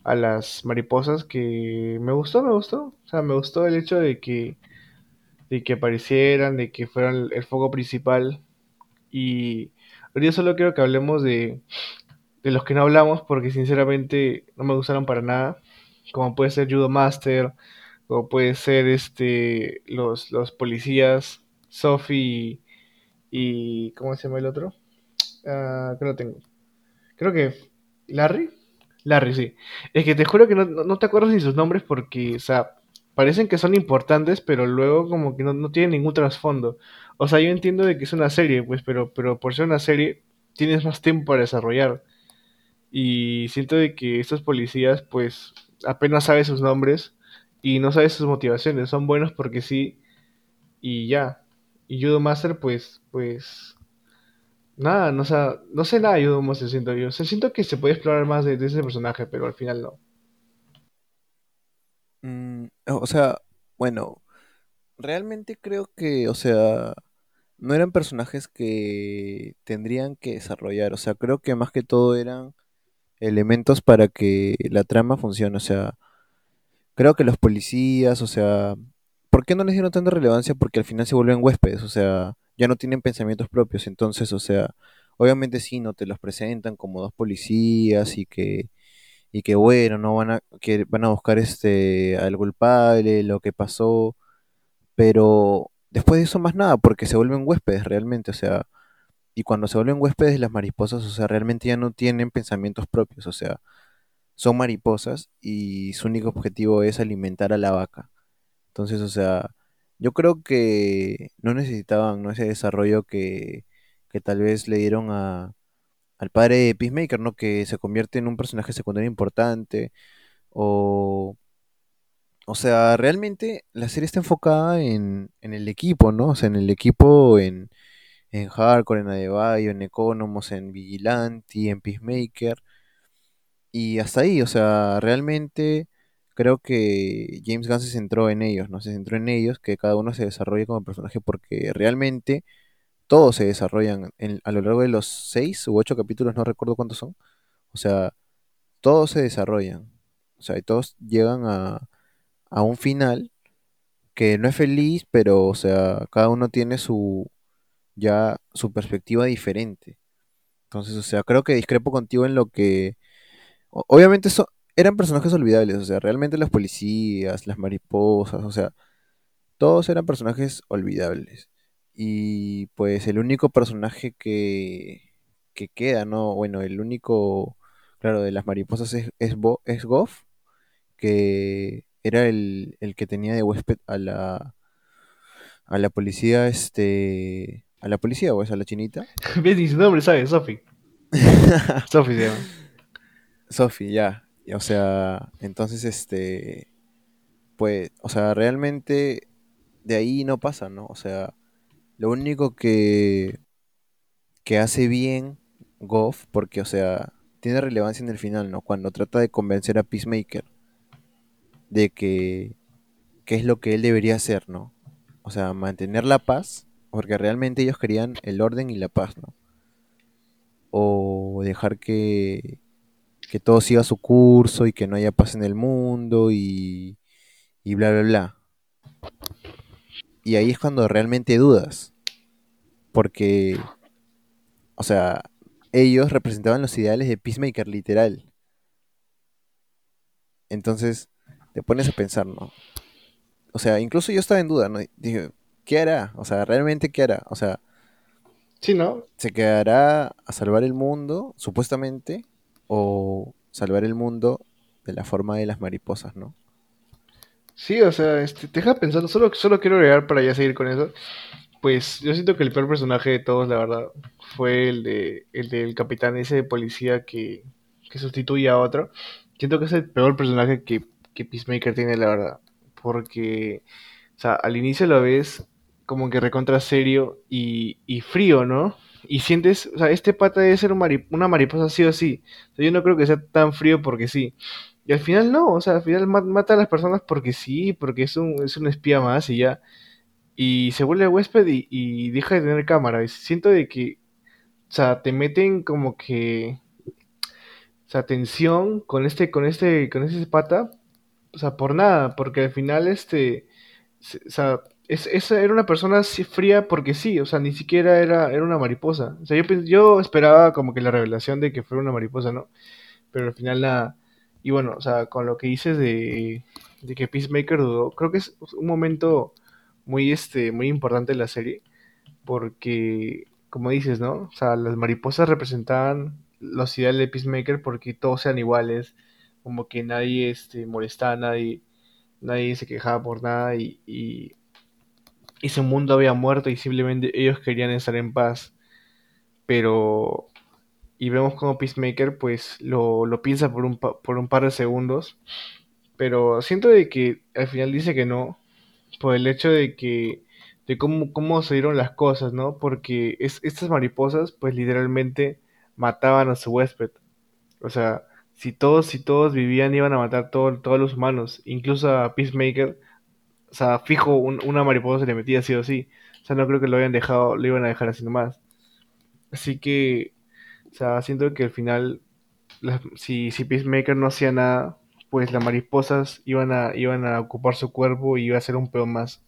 a las mariposas que me gustó, me gustó. O sea, me gustó el hecho de que, de que aparecieran, de que fueran el, foco principal. Y ahorita solo quiero que hablemos de, de los que no hablamos, porque sinceramente no me gustaron para nada. Como puede ser Judo Master, como puede ser este los, los policías, Sophie y. ¿Cómo se llama el otro? Ah, que lo tengo. Creo que. ¿Larry? Larry, sí. Es que te juro que no, no- te acuerdas ni sus nombres porque, o sea, parecen que son importantes, pero luego como que no, no tienen ningún trasfondo. O sea, yo entiendo de que es una serie, pues, pero, pero por ser una serie tienes más tiempo para desarrollar. Y siento de que estos policías, pues, apenas sabes sus nombres y no sabes sus motivaciones. Son buenos porque sí y ya. Y Judo Master, pues, pues, nada, no, sa- no sé nada de Judo Master, siento yo. O sea, siento que se puede explorar más de, de ese personaje, pero al final no. Mm, o sea, bueno, realmente creo que, o sea, no eran personajes que tendrían que desarrollar. O sea, creo que más que todo eran elementos para que la trama funcione. O sea, creo que los policías, o sea, ¿por qué no les dieron tanta relevancia? Porque al final se vuelven huéspedes, o sea, ya no tienen pensamientos propios. Entonces, o sea, obviamente sí, no te los presentan como dos policías y que, y que bueno, no van a, que van a buscar este al culpable, lo que pasó, pero después de eso más nada, porque se vuelven huéspedes realmente, o sea, y cuando se vuelven huéspedes las mariposas, o sea, realmente ya no tienen pensamientos propios, o sea, son mariposas y su único objetivo es alimentar a la vaca. Entonces, o sea, yo creo que no necesitaban, ¿no? ese desarrollo que, que tal vez le dieron a, al padre de Peacemaker, ¿no? Que se convierte en un personaje secundario importante. O, o sea, realmente la serie está enfocada en, en el equipo, ¿no? O sea, en el equipo, en, en Hardcore, en Adebayo, en Economos, en Vigilante, en Peacemaker. Y hasta ahí, o sea, realmente creo que James Gunn se centró en ellos, ¿no? Se centró en ellos, que cada uno se desarrolle como personaje, porque realmente todos se desarrollan a lo largo de los seis u ocho capítulos, no recuerdo cuántos son. O sea, todos se desarrollan. O sea, y todos llegan a, a un final que no es feliz, pero, o sea, cada uno tiene su, ya, su perspectiva diferente. Entonces, o sea, creo que discrepo contigo en lo que Obviamente eso, eran personajes olvidables, o sea, realmente los policías, las mariposas, o sea, todos eran personajes olvidables. Y pues el único personaje que, que queda, ¿no? Bueno, el único, claro, de las mariposas es, es, Bo- es Goff, que era el, el que tenía de huésped a la, a la policía, este, a la policía, pues, a la chinita. *laughs* ¿Ves ni su nombre, sabes? Sophie. *laughs* Sophie se llama. Sophie, ya. O sea, entonces, este, pues, o sea, realmente de ahí no pasa, ¿no? O sea, lo único que, que hace bien Goff, porque, o sea, tiene relevancia en el final, ¿no? Cuando trata de convencer a Peacemaker de que, qué es lo que él debería hacer, ¿no? O sea, mantener la paz, porque realmente ellos querían el orden y la paz, ¿no? O dejar que, que todo siga su curso y que no haya paz en el mundo y, y bla, bla, bla. Y ahí es cuando realmente dudas. Porque, o sea, ellos representaban los ideales de Peacemaker literal. Entonces, te pones a pensar, ¿no? O sea, incluso yo estaba en duda, ¿no? Dije, ¿qué hará? O sea, ¿realmente qué hará? O sea, Sí, ¿no? ¿se quedará a salvar el mundo, supuestamente? ¿O salvar el mundo de la forma de las mariposas, ¿no? Sí, o sea, este, te deja pensando, solo, solo quiero agregar para ya seguir con eso. Pues yo siento que el peor personaje de todos, la verdad, fue el de el del capitán ese de policía que, que sustituye a otro. Siento que es el peor personaje que, que Peacemaker tiene, la verdad. Porque, o sea, al inicio lo ves como que recontra serio y, y frío, ¿no? Y sientes, o sea, este pata debe ser una mariposa sí o sí. O sea, yo no creo que sea tan frío porque sí. Y al final no, o sea, al final ma- mata a las personas porque sí, porque es un, es un espía más y ya. Y se vuelve huésped y, y deja de tener cámara. Y siento de que, o sea, te meten como que, o sea, tensión con este, con este, con ese pata, o sea, por nada, porque al final este, o sea, es, esa era una persona fría porque sí, o sea, ni siquiera era, era una mariposa. O sea, yo, yo esperaba como que la revelación de que fuera una mariposa, ¿no? Pero al final nada. Y bueno, o sea, con lo que dices de, de que Peacemaker dudó, creo que es un momento muy, este, muy importante de la serie, porque, como dices, ¿no? O sea, las mariposas representaban los ideales de Peacemaker porque todos sean iguales, como que nadie, este, molestaba nadie, nadie se quejaba por nada y, y su mundo había muerto y simplemente ellos querían estar en paz, pero... Y vemos como Peacemaker pues lo, lo piensa por un, por un par de segundos pero siento de que al final dice que no, por el hecho de que, de cómo, cómo se dieron las cosas, ¿no? Porque es, estas mariposas, pues literalmente mataban a su huésped. O sea, si todos, si todos vivían, iban a matar todo- todos los humanos, incluso a Peacemaker. O sea, fijo, un- una mariposa se le metía sí o sí. O sea, no creo que lo hayan dejado, lo iban a dejar así nomás. Así que, o sea, siento que al final si, si Peacemaker no hacía nada, pues las mariposas iban a, iban a ocupar su cuerpo y iba a ser un peón más.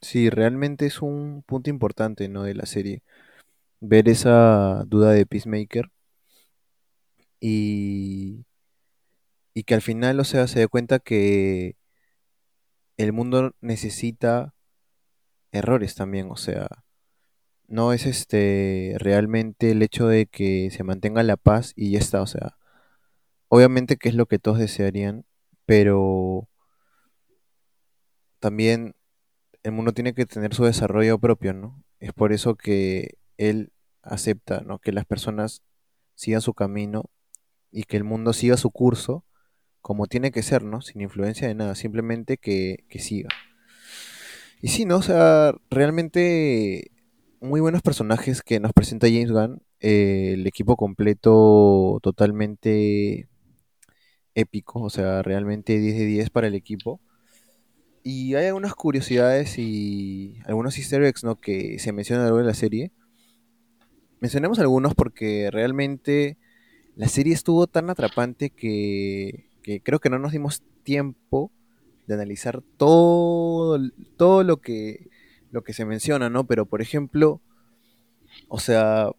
Sí, realmente es un punto importante, ¿no? De la serie. Ver esa duda de Peacemaker y, y que al final, o sea, se dé cuenta que el mundo necesita errores también, o sea, no es este realmente el hecho de que se mantenga la paz y ya está, o sea, obviamente que es lo que todos desearían, pero también el mundo tiene que tener su desarrollo propio, ¿no? Es por eso que él acepta, ¿no? Que las personas sigan su camino y que el mundo siga su curso como tiene que ser, ¿no? Sin influencia de nada, simplemente que, que siga. Y sí, ¿no? O sea, realmente muy buenos personajes que nos presenta James Gunn. eh, el equipo completo totalmente épico, o sea, realmente 10 de 10 para el equipo. Y hay algunas curiosidades y algunos easter eggs, ¿no? que se mencionan a lo largo de la serie. Mencionemos algunos porque realmente la serie estuvo tan atrapante que, creo que no nos dimos tiempo de analizar todo, todo lo que, lo que se menciona, ¿no? Pero, por ejemplo, o sea,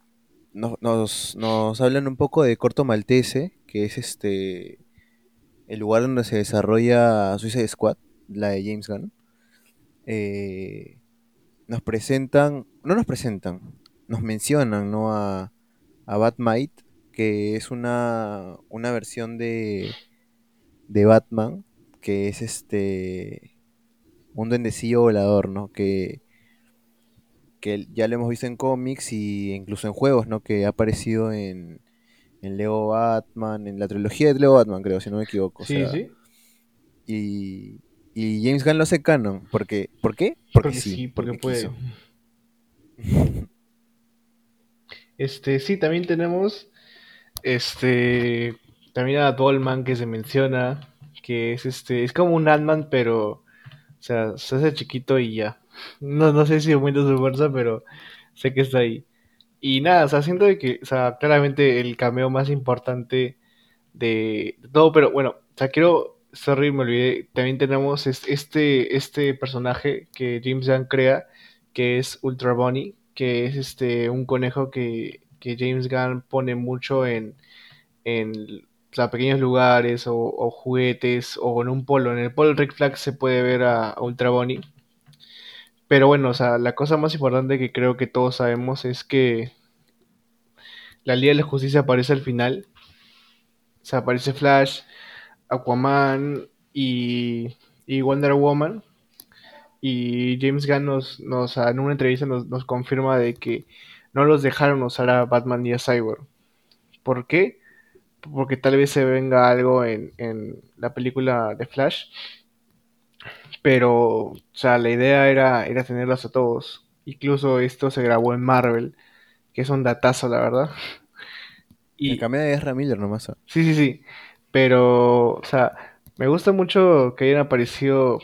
nos, nos, nos hablan un poco de Corto Maltese, que es este el lugar donde se desarrolla Suicide Squad, la de James Gunn. Eh, nos presentan, no nos presentan, nos mencionan, ¿no? A, a Batmite, que es una, una versión de, de Batman, que es este un duendecillo volador, ¿no? Que, que ya lo hemos visto en cómics y incluso en juegos, ¿no? Que ha aparecido en, en Lego Batman, en la trilogía de Lego Batman, creo, si no me equivoco. O Sí, sea, sí. y, y James Gunn lo hace canon. Porque, ¿Por qué? Porque Porque sí, sí, porque porque puede. quiso. Este, sí, también tenemos, este, también a Dolman que se menciona, que es este, es como un Ant-Man, pero, o sea, se hace chiquito y ya. No, no sé si aumenta su fuerza, pero sé que está ahí. Y nada, o sea, siento de que, o sea, claramente el cameo más importante de, de todo, pero bueno, o sea, quiero, sorry, me olvidé, también tenemos es- este, este personaje que James Gunn crea, que es Ultra Bunny, que es este, un conejo que, que James Gunn pone mucho en, en o sea, pequeños lugares o, o juguetes o en un polo. En el polo Rick Flag se puede ver a, a Ultra Bunny. Pero bueno, o sea, la cosa más importante que creo que todos sabemos es que la Liga de la Justicia aparece al final. O sea, aparece Flash, Aquaman y, y Wonder Woman. Y James Gunn nos, nos en una entrevista nos, nos confirma de que no los dejaron usar a Batman y a Cyborg. ¿Por qué? Porque tal vez se venga algo en, en la película de Flash. Pero, o sea, la idea era, era tenerlos a todos. Incluso esto se grabó en Marvel, que es un datazo, la verdad. Y cameo de Ezra Miller nomás. ah. sí, sí, sí. Pero, o sea, me gusta mucho que hayan aparecido, o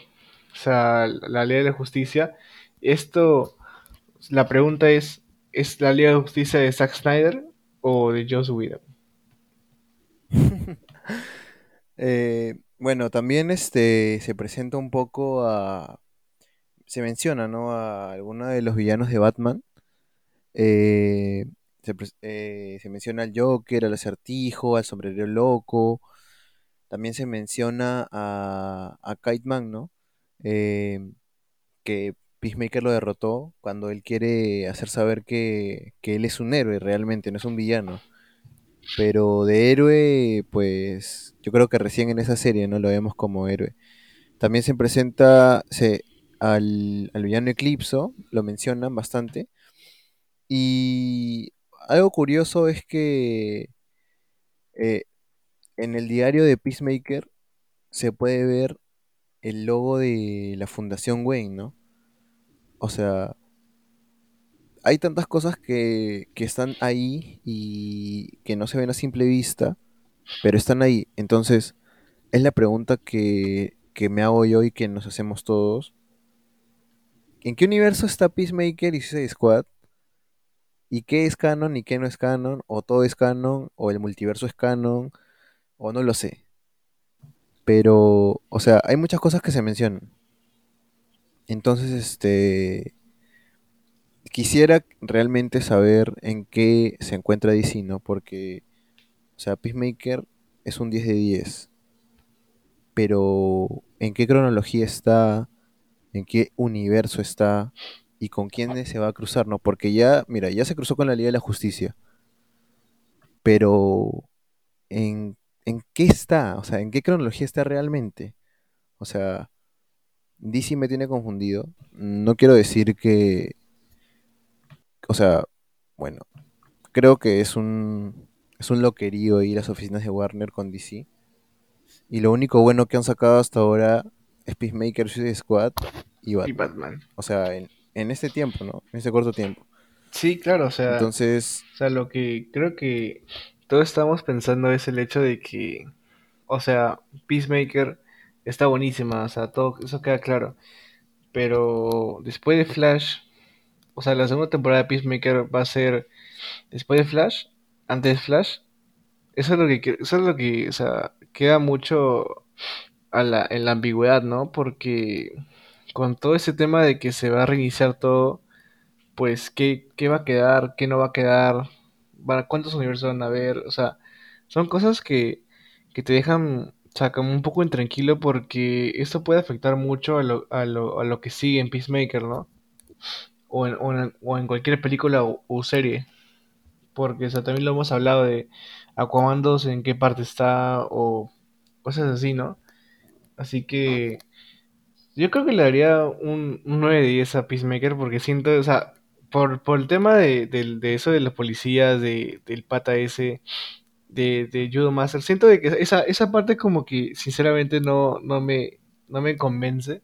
sea, la Liga de la Justicia. Esto, la pregunta es, ¿es la Liga de Justicia de Zack Snyder o de Joss Whedon? *laughs* Eh, bueno, también este se presenta un poco a, se menciona, ¿no? A algunos de los villanos de Batman. Eh, eh, se menciona al Joker, al Acertijo, al Sombrero Loco. También se menciona a, a Kite Man, ¿no? Que Peacemaker lo derrotó cuando él quiere hacer saber que, que él es un héroe realmente, no es un villano. Pero de héroe, pues yo creo que recién en esa serie no lo vemos como héroe. También se presenta se, al, al villano Eclipso, lo mencionan bastante. Y algo curioso es que eh, en el diario de Peacemaker se puede ver el logo de la Fundación Wayne, ¿no? O sea, hay tantas cosas que, que están ahí y que no se ven a simple vista, pero están ahí. Entonces, es la pregunta que, que me hago yo y que nos hacemos todos. ¿En qué universo está Peacemaker y Suicide Squad? ¿Y qué es canon y qué no es canon? ¿O todo es canon? ¿O el multiverso es canon? ¿O no lo sé? Pero, o sea, hay muchas cosas que se mencionan. Entonces, este, quisiera realmente saber en qué se encuentra DC, ¿no? Porque, o sea, Peacemaker es un 10 de 10, pero ¿en qué cronología está? ¿En qué universo está? ¿Y con quiénes se va a cruzar, no? Porque ya, mira, ya se cruzó con la Liga de la Justicia, pero ¿en, en qué está? O sea, ¿en qué cronología está realmente? O sea, DC me tiene confundido. No quiero decir que, o sea, bueno, creo que es un, es un loquerío ir a las oficinas de Warner con DC. Y lo único bueno que han sacado hasta ahora es Peacemaker, Suicide Squad y Y Batman. Batman. O sea, en, en este tiempo, ¿no? En este corto tiempo. Sí, claro, o sea, Entonces, o sea, lo que creo que todos estamos pensando es el hecho de que, o sea, Peacemaker está buenísima, o sea, todo eso queda claro. Pero después de Flash, o sea, la segunda temporada de Peacemaker va a ser después de Flash, antes de Flash. Eso es lo que, eso es lo que, o sea, queda mucho a la, en la ambigüedad, ¿no? Porque con todo ese tema de que se va a reiniciar todo, pues, ¿qué, qué va a quedar? ¿Qué no va a quedar? ¿Van- ¿Cuántos universos van a haber? O sea, son cosas que, que te dejan, como un poco intranquilo porque esto puede afectar mucho a lo, a lo, a lo que sigue en Peacemaker, ¿no? O en, o en, cualquier película o, serie. Porque, o sea, también lo hemos hablado de Aquaman 2, en qué parte está o cosas así, ¿no? Así que yo creo que le daría un, un 9 de 10 a Peacemaker porque siento, o sea, por, por el tema de, del- de eso de los policías, de, del pata ese, de, de Judo Master, siento de que esa, esa parte como que sinceramente no, no me, no me convence,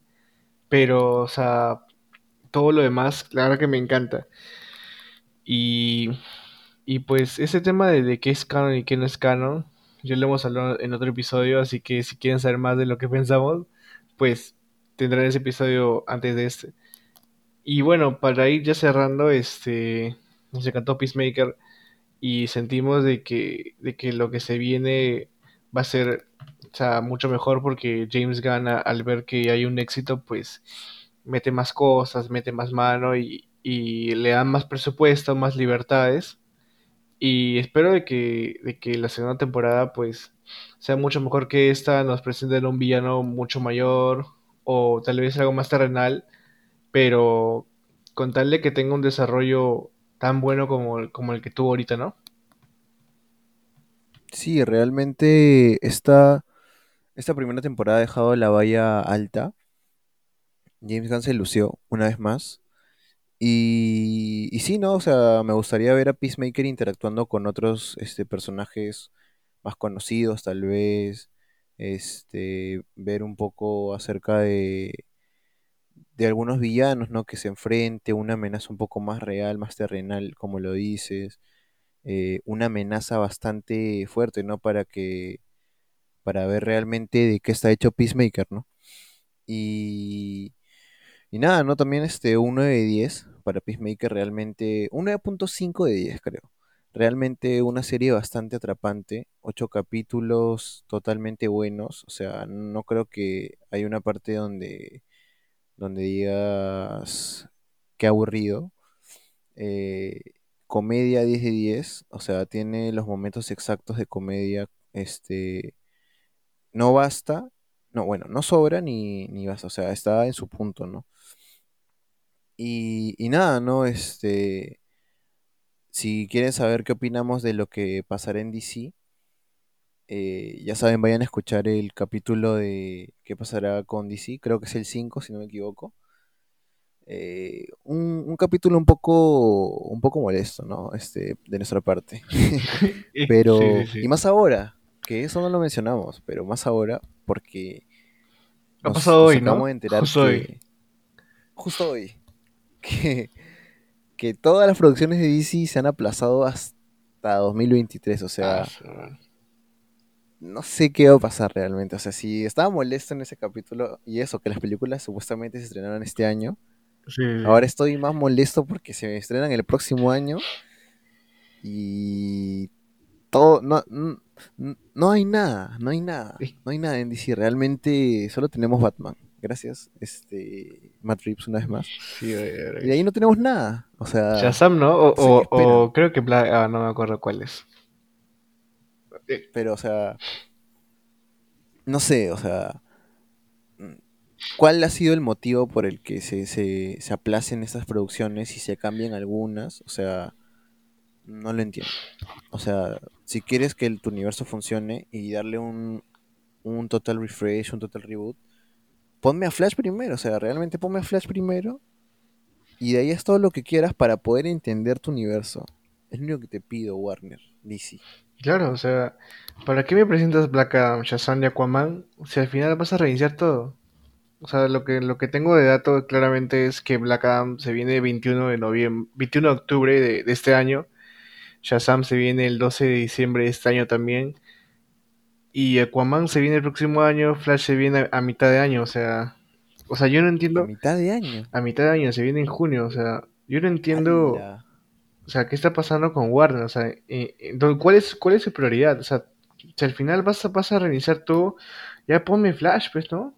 pero, o sea, todo lo demás, la verdad que me encanta. Y, y pues ese tema de, de qué es canon y qué no es canon, ya lo hemos hablado en otro episodio, así que si quieren saber más de lo que *laughs* pensamos, pues tendrán ese episodio antes de este. Y bueno, para ir ya cerrando, este, nos encantó Peacemaker y sentimos de que, de que lo que se viene va a ser o sea, mucho mejor porque James Gunn al ver que hay un éxito, pues mete más cosas, mete más mano y, y le dan más presupuesto, más libertades. Y espero de que, de que la segunda temporada pues sea mucho mejor que esta, nos presenten un villano mucho mayor o tal vez algo más terrenal, pero con tal de que tenga un desarrollo tan bueno como, como el que tuvo ahorita, ¿no? Sí, realmente esta, esta primera temporada ha dejado la valla alta. James Gunn se lució una vez más. Y, y sí, ¿no? O sea, me gustaría ver a Peacemaker interactuando con otros este, personajes más conocidos, tal vez. Este, ver un poco acerca de, de algunos villanos, ¿no? Que se enfrente, una amenaza un poco más real, más terrenal, como lo dices. eh, una amenaza bastante fuerte, ¿no? Para que, para ver realmente de qué está hecho Peacemaker, ¿no? Y, y nada, ¿no? También este, un 9 de 10 para Peacemaker realmente, un nueve punto cinco de 10 creo. Realmente una serie bastante atrapante, ocho capítulos totalmente buenos, o sea, no creo que hay una parte donde, donde digas qué aburrido. Eh, comedia 10 de 10, o sea, tiene los momentos exactos de comedia, este, no basta, no, bueno, no sobra ni, ni basta, o sea, está en su punto, ¿no? Y, y nada, ¿no? Este, si quieren saber qué opinamos de lo que pasará en DC, eh, ya saben, vayan a escuchar el capítulo de qué pasará con DC, creo que es el 5 si no me equivoco. Eh, un, un capítulo un poco, un poco molesto, ¿no? Este, de nuestra parte. *laughs* Pero, Sí, sí, y más ahora, que eso no lo mencionamos, pero más ahora porque Ha nos, pasado nos hoy, acabamos ¿no? de enterar Justo hoy. que, justo hoy, *laughs* que, que todas las producciones de DC se han aplazado hasta 2023, o Ah, sea, madre. no sé qué va a pasar realmente, o sea, si estaba molesto en ese capítulo y eso, que las películas supuestamente se estrenaron este año, Sí, ahora estoy más molesto porque se estrenan el próximo año y todo, no, no hay nada, no hay nada, no hay nada en DC, realmente solo tenemos Batman, gracias, este, Matt Reeves una vez más, Sí, y ahí no tenemos nada, o sea, Shazam, ¿no? O, o, creo que. Ah, no me acuerdo cuál es. Eh, pero o sea, no sé, o sea, ¿cuál ha sido el motivo por el que se, se, se aplacen estas producciones y se cambien algunas? O sea, no lo entiendo. O sea, si quieres que el, tu universo funcione y darle un, un total refresh, un total reboot, ponme a Flash primero, o sea, realmente ponme a Flash primero y de ahí es todo lo que quieras para poder entender tu universo. Es lo único que te pido, Warner, DC. Claro, o sea, ¿para qué me presentas Black Adam, Shazam y Aquaman si al final vas a reiniciar todo? O sea, lo que, lo que tengo de dato claramente es que Black Adam se viene el 21 de noviembre, 21 de octubre de este año, Shazam se viene el 12 de diciembre de este año también, y Aquaman se viene el próximo año, Flash se viene a, a mitad de año, o sea, o sea, yo no A entiendo, mitad de año. a mitad de año se viene en junio, o sea, yo no entiendo, o sea, qué está pasando con Warner, o sea, eh, eh, ¿cuál es, cuál es su prioridad? O sea, si al final vas a, vas a reiniciar todo, ya ponme Flash, pues, ¿no?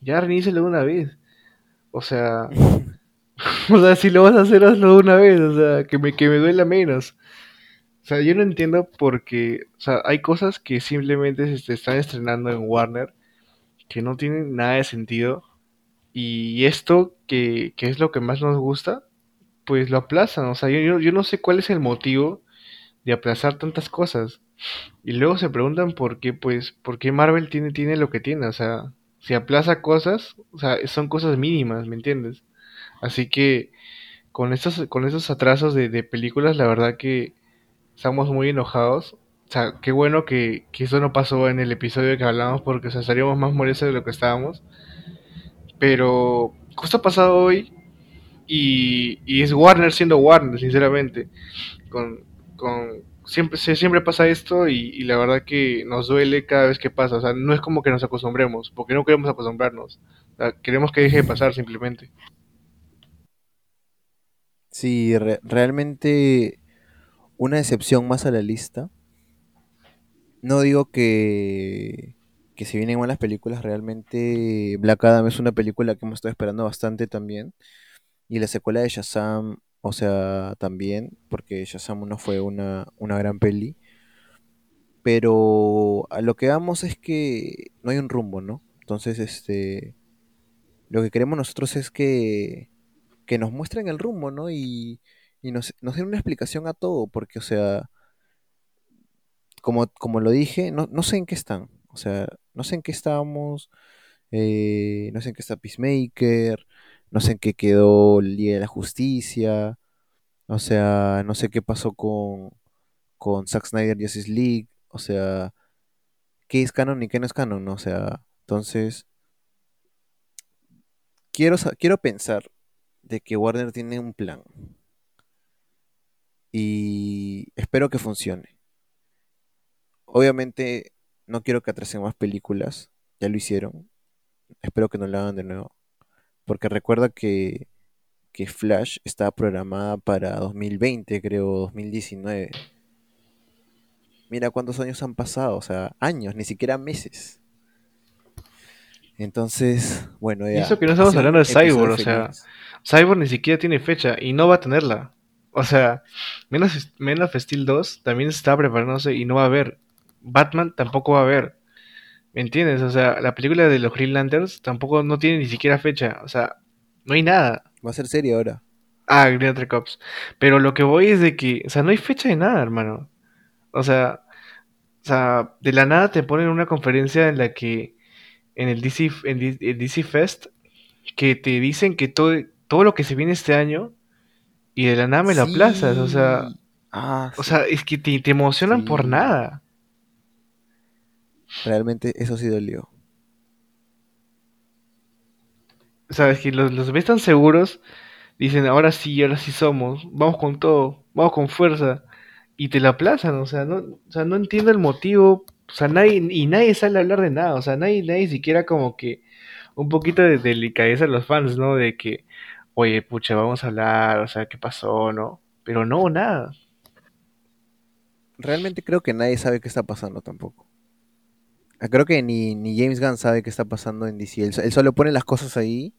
Ya reinícialo de una vez. O sea, *laughs* *laughs* o sea, si lo vas a hacer, hazlo de una vez, o sea, que me, que me duela menos. O sea, yo no entiendo porque, o sea, hay cosas que simplemente se, están estrenando en Warner que no tienen nada de sentido. Y esto, que, que es lo que más nos gusta, pues lo aplazan. O sea, yo, yo no sé cuál es el motivo de aplazar tantas cosas. Y luego se preguntan por qué, pues, por qué Marvel tiene, tiene lo que tiene. O sea, si aplaza cosas, o sea, son cosas mínimas, ¿me entiendes? Así que con estos, con estos atrasos de, de películas, la verdad que estamos muy enojados. O sea, qué bueno que, que eso no pasó en el episodio que hablamos porque o sea, estaríamos más molestos de lo que estábamos. Pero justo ha pasado hoy y, y es Warner siendo Warner, sinceramente. Con, con, siempre, siempre pasa esto y, y, la verdad que nos duele cada vez que pasa. O sea, no es como que nos acostumbremos, porque no queremos acostumbrarnos. O sea, queremos que deje de pasar simplemente. Sí, re realmente una excepción más a la lista. No digo que, que si vienen malas películas, realmente Black Adam es una película que hemos estado esperando bastante también. Y la secuela de Shazam, o sea, también, porque Shazam no fue una, una gran peli. Pero a lo que vamos es que no hay un rumbo, ¿no? Entonces, este, lo que queremos nosotros es que, que nos muestren el rumbo, ¿no? Y, y nos, nos den una explicación a todo, porque, o sea, como, como lo dije, no, no sé en qué están. O sea, no sé en qué estábamos, eh, no sé en qué está Peacemaker, no sé en qué quedó el Día de la Justicia, o sea, no sé qué pasó con, con Zack Snyder Justice League, o sea, qué es canon y qué no es canon, ¿no? O sea, entonces, quiero, quiero pensar de que Warner tiene un plan y espero que funcione. Obviamente, no quiero que atrasen más películas, ya lo hicieron, espero que no lo hagan de nuevo, porque recuerda que, que Flash estaba programada para 2020, creo, 2019. Mira cuántos años han pasado, o sea, años, ni siquiera meses. Entonces, bueno, Y eso ya, que no estamos hablando de Cyborg, o sea. Cyborg ni siquiera tiene fecha y no va a tenerla. O sea, menos Man of Steel 2 también está preparándose y no va a haber. Batman tampoco va a haber. ¿Me entiendes? O sea, la película de los Green Lanterns tampoco no tiene ni siquiera fecha. O sea, no hay nada. Va a ser serie ahora. Ah, Green Lantern Cops. Pero lo que voy es de que, o sea, no hay fecha de nada, hermano. O sea, o sea, de la nada te ponen una conferencia en la que en el DC, en el DC Fest que te dicen que todo, todo lo que se viene este año y de la nada me lo aplazas. O sea, Sí. Ah, o sea, es que te, te emocionan por nada. Realmente eso sí dolió. O sea, es que los, los ves tan seguros, dicen, ahora sí, ahora sí somos, vamos con todo, vamos con fuerza. Y te lo aplazan, o sea, no, o sea, no entiendo el motivo. O sea, nadie, y nadie sale a hablar de nada. O sea, nadie, nadie siquiera como que un poquito de delicadeza a los fans, ¿no? De que, oye, pucha, vamos a hablar, o sea, ¿qué pasó, no? Pero no, nada. Realmente creo que nadie sabe qué está pasando tampoco. Ah, Creo que ni, ni James Gunn sabe qué está pasando en DC. Él, so- él solo pone las cosas ahí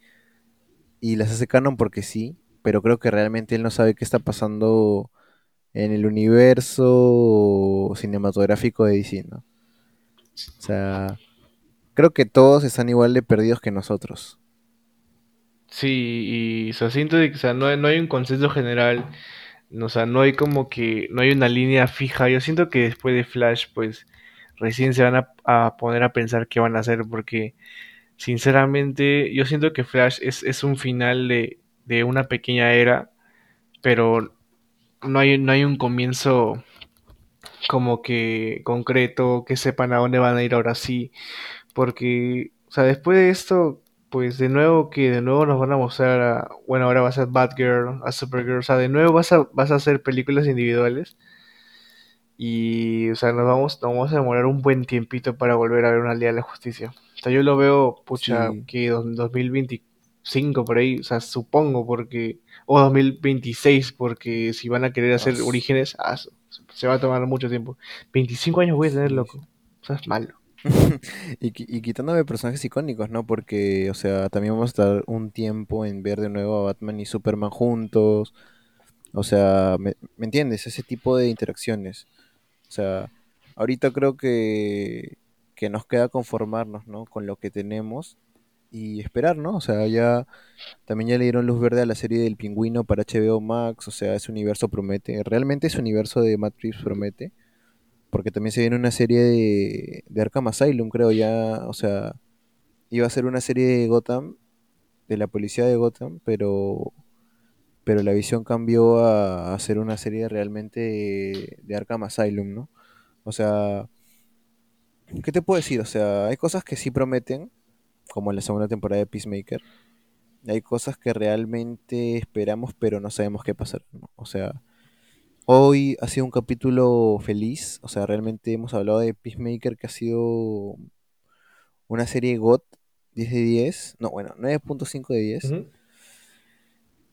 y las hace canon porque sí, pero creo que realmente él no sabe qué está pasando en el universo cinematográfico de DC, ¿no? O sea, creo que todos están igual de perdidos que nosotros. Sí, y o sea, siento que no, no hay un consenso general. O sea, no hay como que, no hay una línea fija. Yo siento que después de Flash, pues, recién se van a, a poner a pensar qué van a hacer, porque sinceramente, yo siento que Flash es, es un final de, de una pequeña era, pero no hay, no hay un comienzo como que concreto, que sepan a dónde van a ir ahora sí, porque, o sea, después de esto, pues de nuevo que de nuevo nos van a mostrar a, bueno, ahora va a ser Batgirl, a Supergirl, o sea, de nuevo vas a, vas a hacer películas individuales y, o sea, nos vamos, nos vamos a demorar un buen tiempito para volver a ver una Liga de la Justicia. O sea, yo lo veo, pucha, Sí, que dos- 2025 por ahí, o sea, supongo, porque, o 2026, porque si van a querer hacer orígenes, ah, se va a tomar mucho tiempo. 25 años voy a tener, loco. O sea, es malo. *laughs* Y, qui- y quitándome personajes icónicos, ¿no? Porque, o sea, también vamos a estar un tiempo en ver de nuevo a Batman y Superman juntos. O sea, ¿me, entiendes? Ese tipo de interacciones. O sea, ahorita creo que, que nos queda conformarnos, ¿no? Con lo que tenemos y esperar, ¿no? O sea, ya también ya le dieron luz verde a la serie del Pingüino para HBO Max. O sea, ese universo promete. Realmente ese universo de Reeves promete. Porque también se viene una serie de, de Arkham Asylum, creo ya. O sea, iba a ser una serie de Gotham, de la policía de Gotham, pero, pero la visión cambió a, a hacer una serie realmente de, Arkham Asylum, ¿no? O sea, ¿qué te puedo decir? O sea, hay cosas que sí prometen, como en la segunda temporada de Peacemaker. Hay cosas que realmente esperamos, pero no sabemos qué pasar, ¿no? O sea, Hoy ha sido un capítulo feliz, o sea, realmente hemos hablado de Peacemaker que ha sido una serie GOT 10 de 10, no, bueno, 9.5 de 10, Ujú.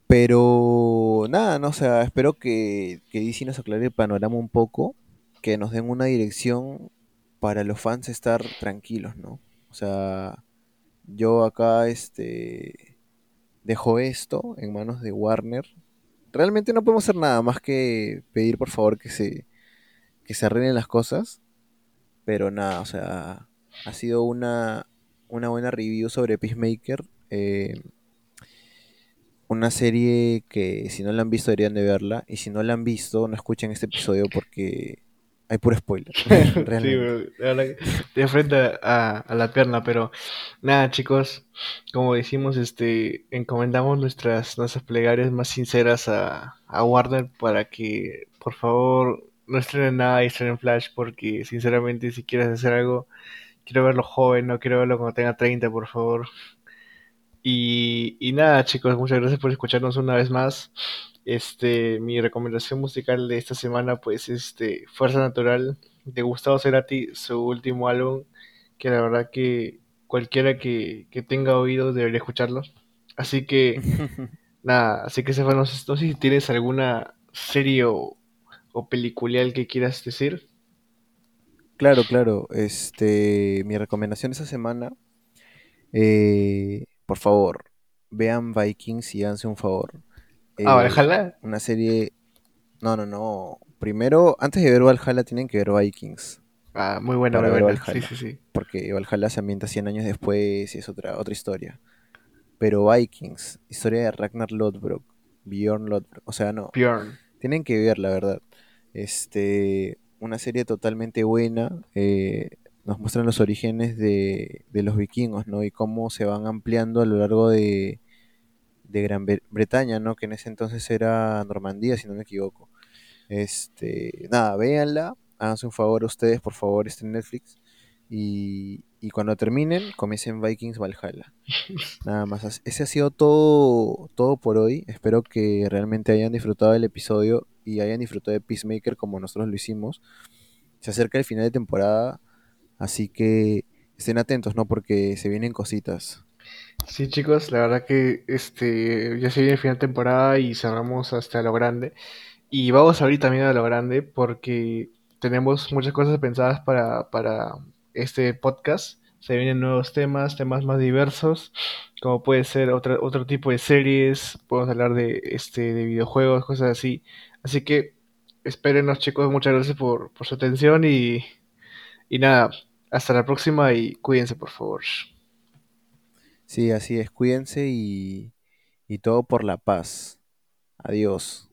pero nada, no, o sea, espero que, que DC nos aclare el panorama un poco, que nos den una dirección para los fans estar tranquilos, ¿no? O sea, yo acá, este, dejo esto en manos de Warner. Realmente no podemos hacer nada más que pedir por favor que se, que se arreglen las cosas. Pero nada, o sea, ha sido una, una buena review sobre Peacemaker. eh, una serie que si no la han visto deberían de verla. Y si no la han visto, no escuchen este episodio porque hay puro spoiler, *laughs* Sí, *laughs* realmente. bro, que de frente a, a la pierna, pero nada, chicos, como decimos, este, encomendamos nuestras, nuestras plegarias más sinceras a, a Warner para que, por favor, no estrenen nada y estrenen Flash, porque sinceramente, si quieres hacer algo, quiero verlo joven, no quiero verlo cuando tenga 30, por favor. Y, y nada, chicos, muchas gracias por escucharnos una vez más. Este, mi recomendación musical de esta semana, pues, este, Fuerza Natural de Gustavo Cerati, su último álbum, que la verdad que cualquiera que, que tenga oídos debería escucharlo. Así que, *laughs* nada, así que Sefa, no, sé no sé si tienes alguna serie o, o peliculial que quieras decir. Claro, claro. Este, mi recomendación esta semana, eh, por favor, vean Vikings y háganse un favor. Ah, Eh, Valhalla. una serie, no, no, no. Primero, antes de ver Valhalla, tienen que ver Vikings Ah, muy buena, muy buena. Sí, Valhalla, sí, sí. porque Valhalla se ambienta 100 años después y es otra, otra historia. Pero Vikings, historia de Ragnar Lodbrok, Bjorn Lodbrok, o sea, no, Bjorn. tienen que ver, la verdad. Este, una serie totalmente buena. eh, nos muestran los orígenes de, de los vikingos, ¿no? Y cómo se van ampliando a lo largo de, de Gran Bre- Bretaña, ¿no? Que en ese entonces era Normandía, si no me equivoco. Este, nada, véanla, háganse un favor a ustedes, por favor, está en Netflix. Y, y cuando terminen, comiencen Vikings Valhalla. *laughs* Nada más, ese ha sido todo, todo por hoy. Espero que realmente hayan disfrutado del episodio y hayan disfrutado de Peacemaker como nosotros lo hicimos. Se acerca el final de temporada, así que estén atentos, ¿no? Porque se vienen cositas. Sí, chicos, la verdad que este ya se viene final de temporada y cerramos hasta lo grande. Y vamos a abrir también a lo grande porque tenemos muchas cosas pensadas para, para este podcast. Se vienen nuevos temas, temas más diversos, como puede ser otra, otro tipo de series, podemos hablar de, este, de videojuegos, cosas así. Así que espérenos, chicos, muchas gracias por, por su atención y, y nada, hasta la próxima y cuídense, por favor. Sí, así es, cuídense y, y todo por la paz. Adiós.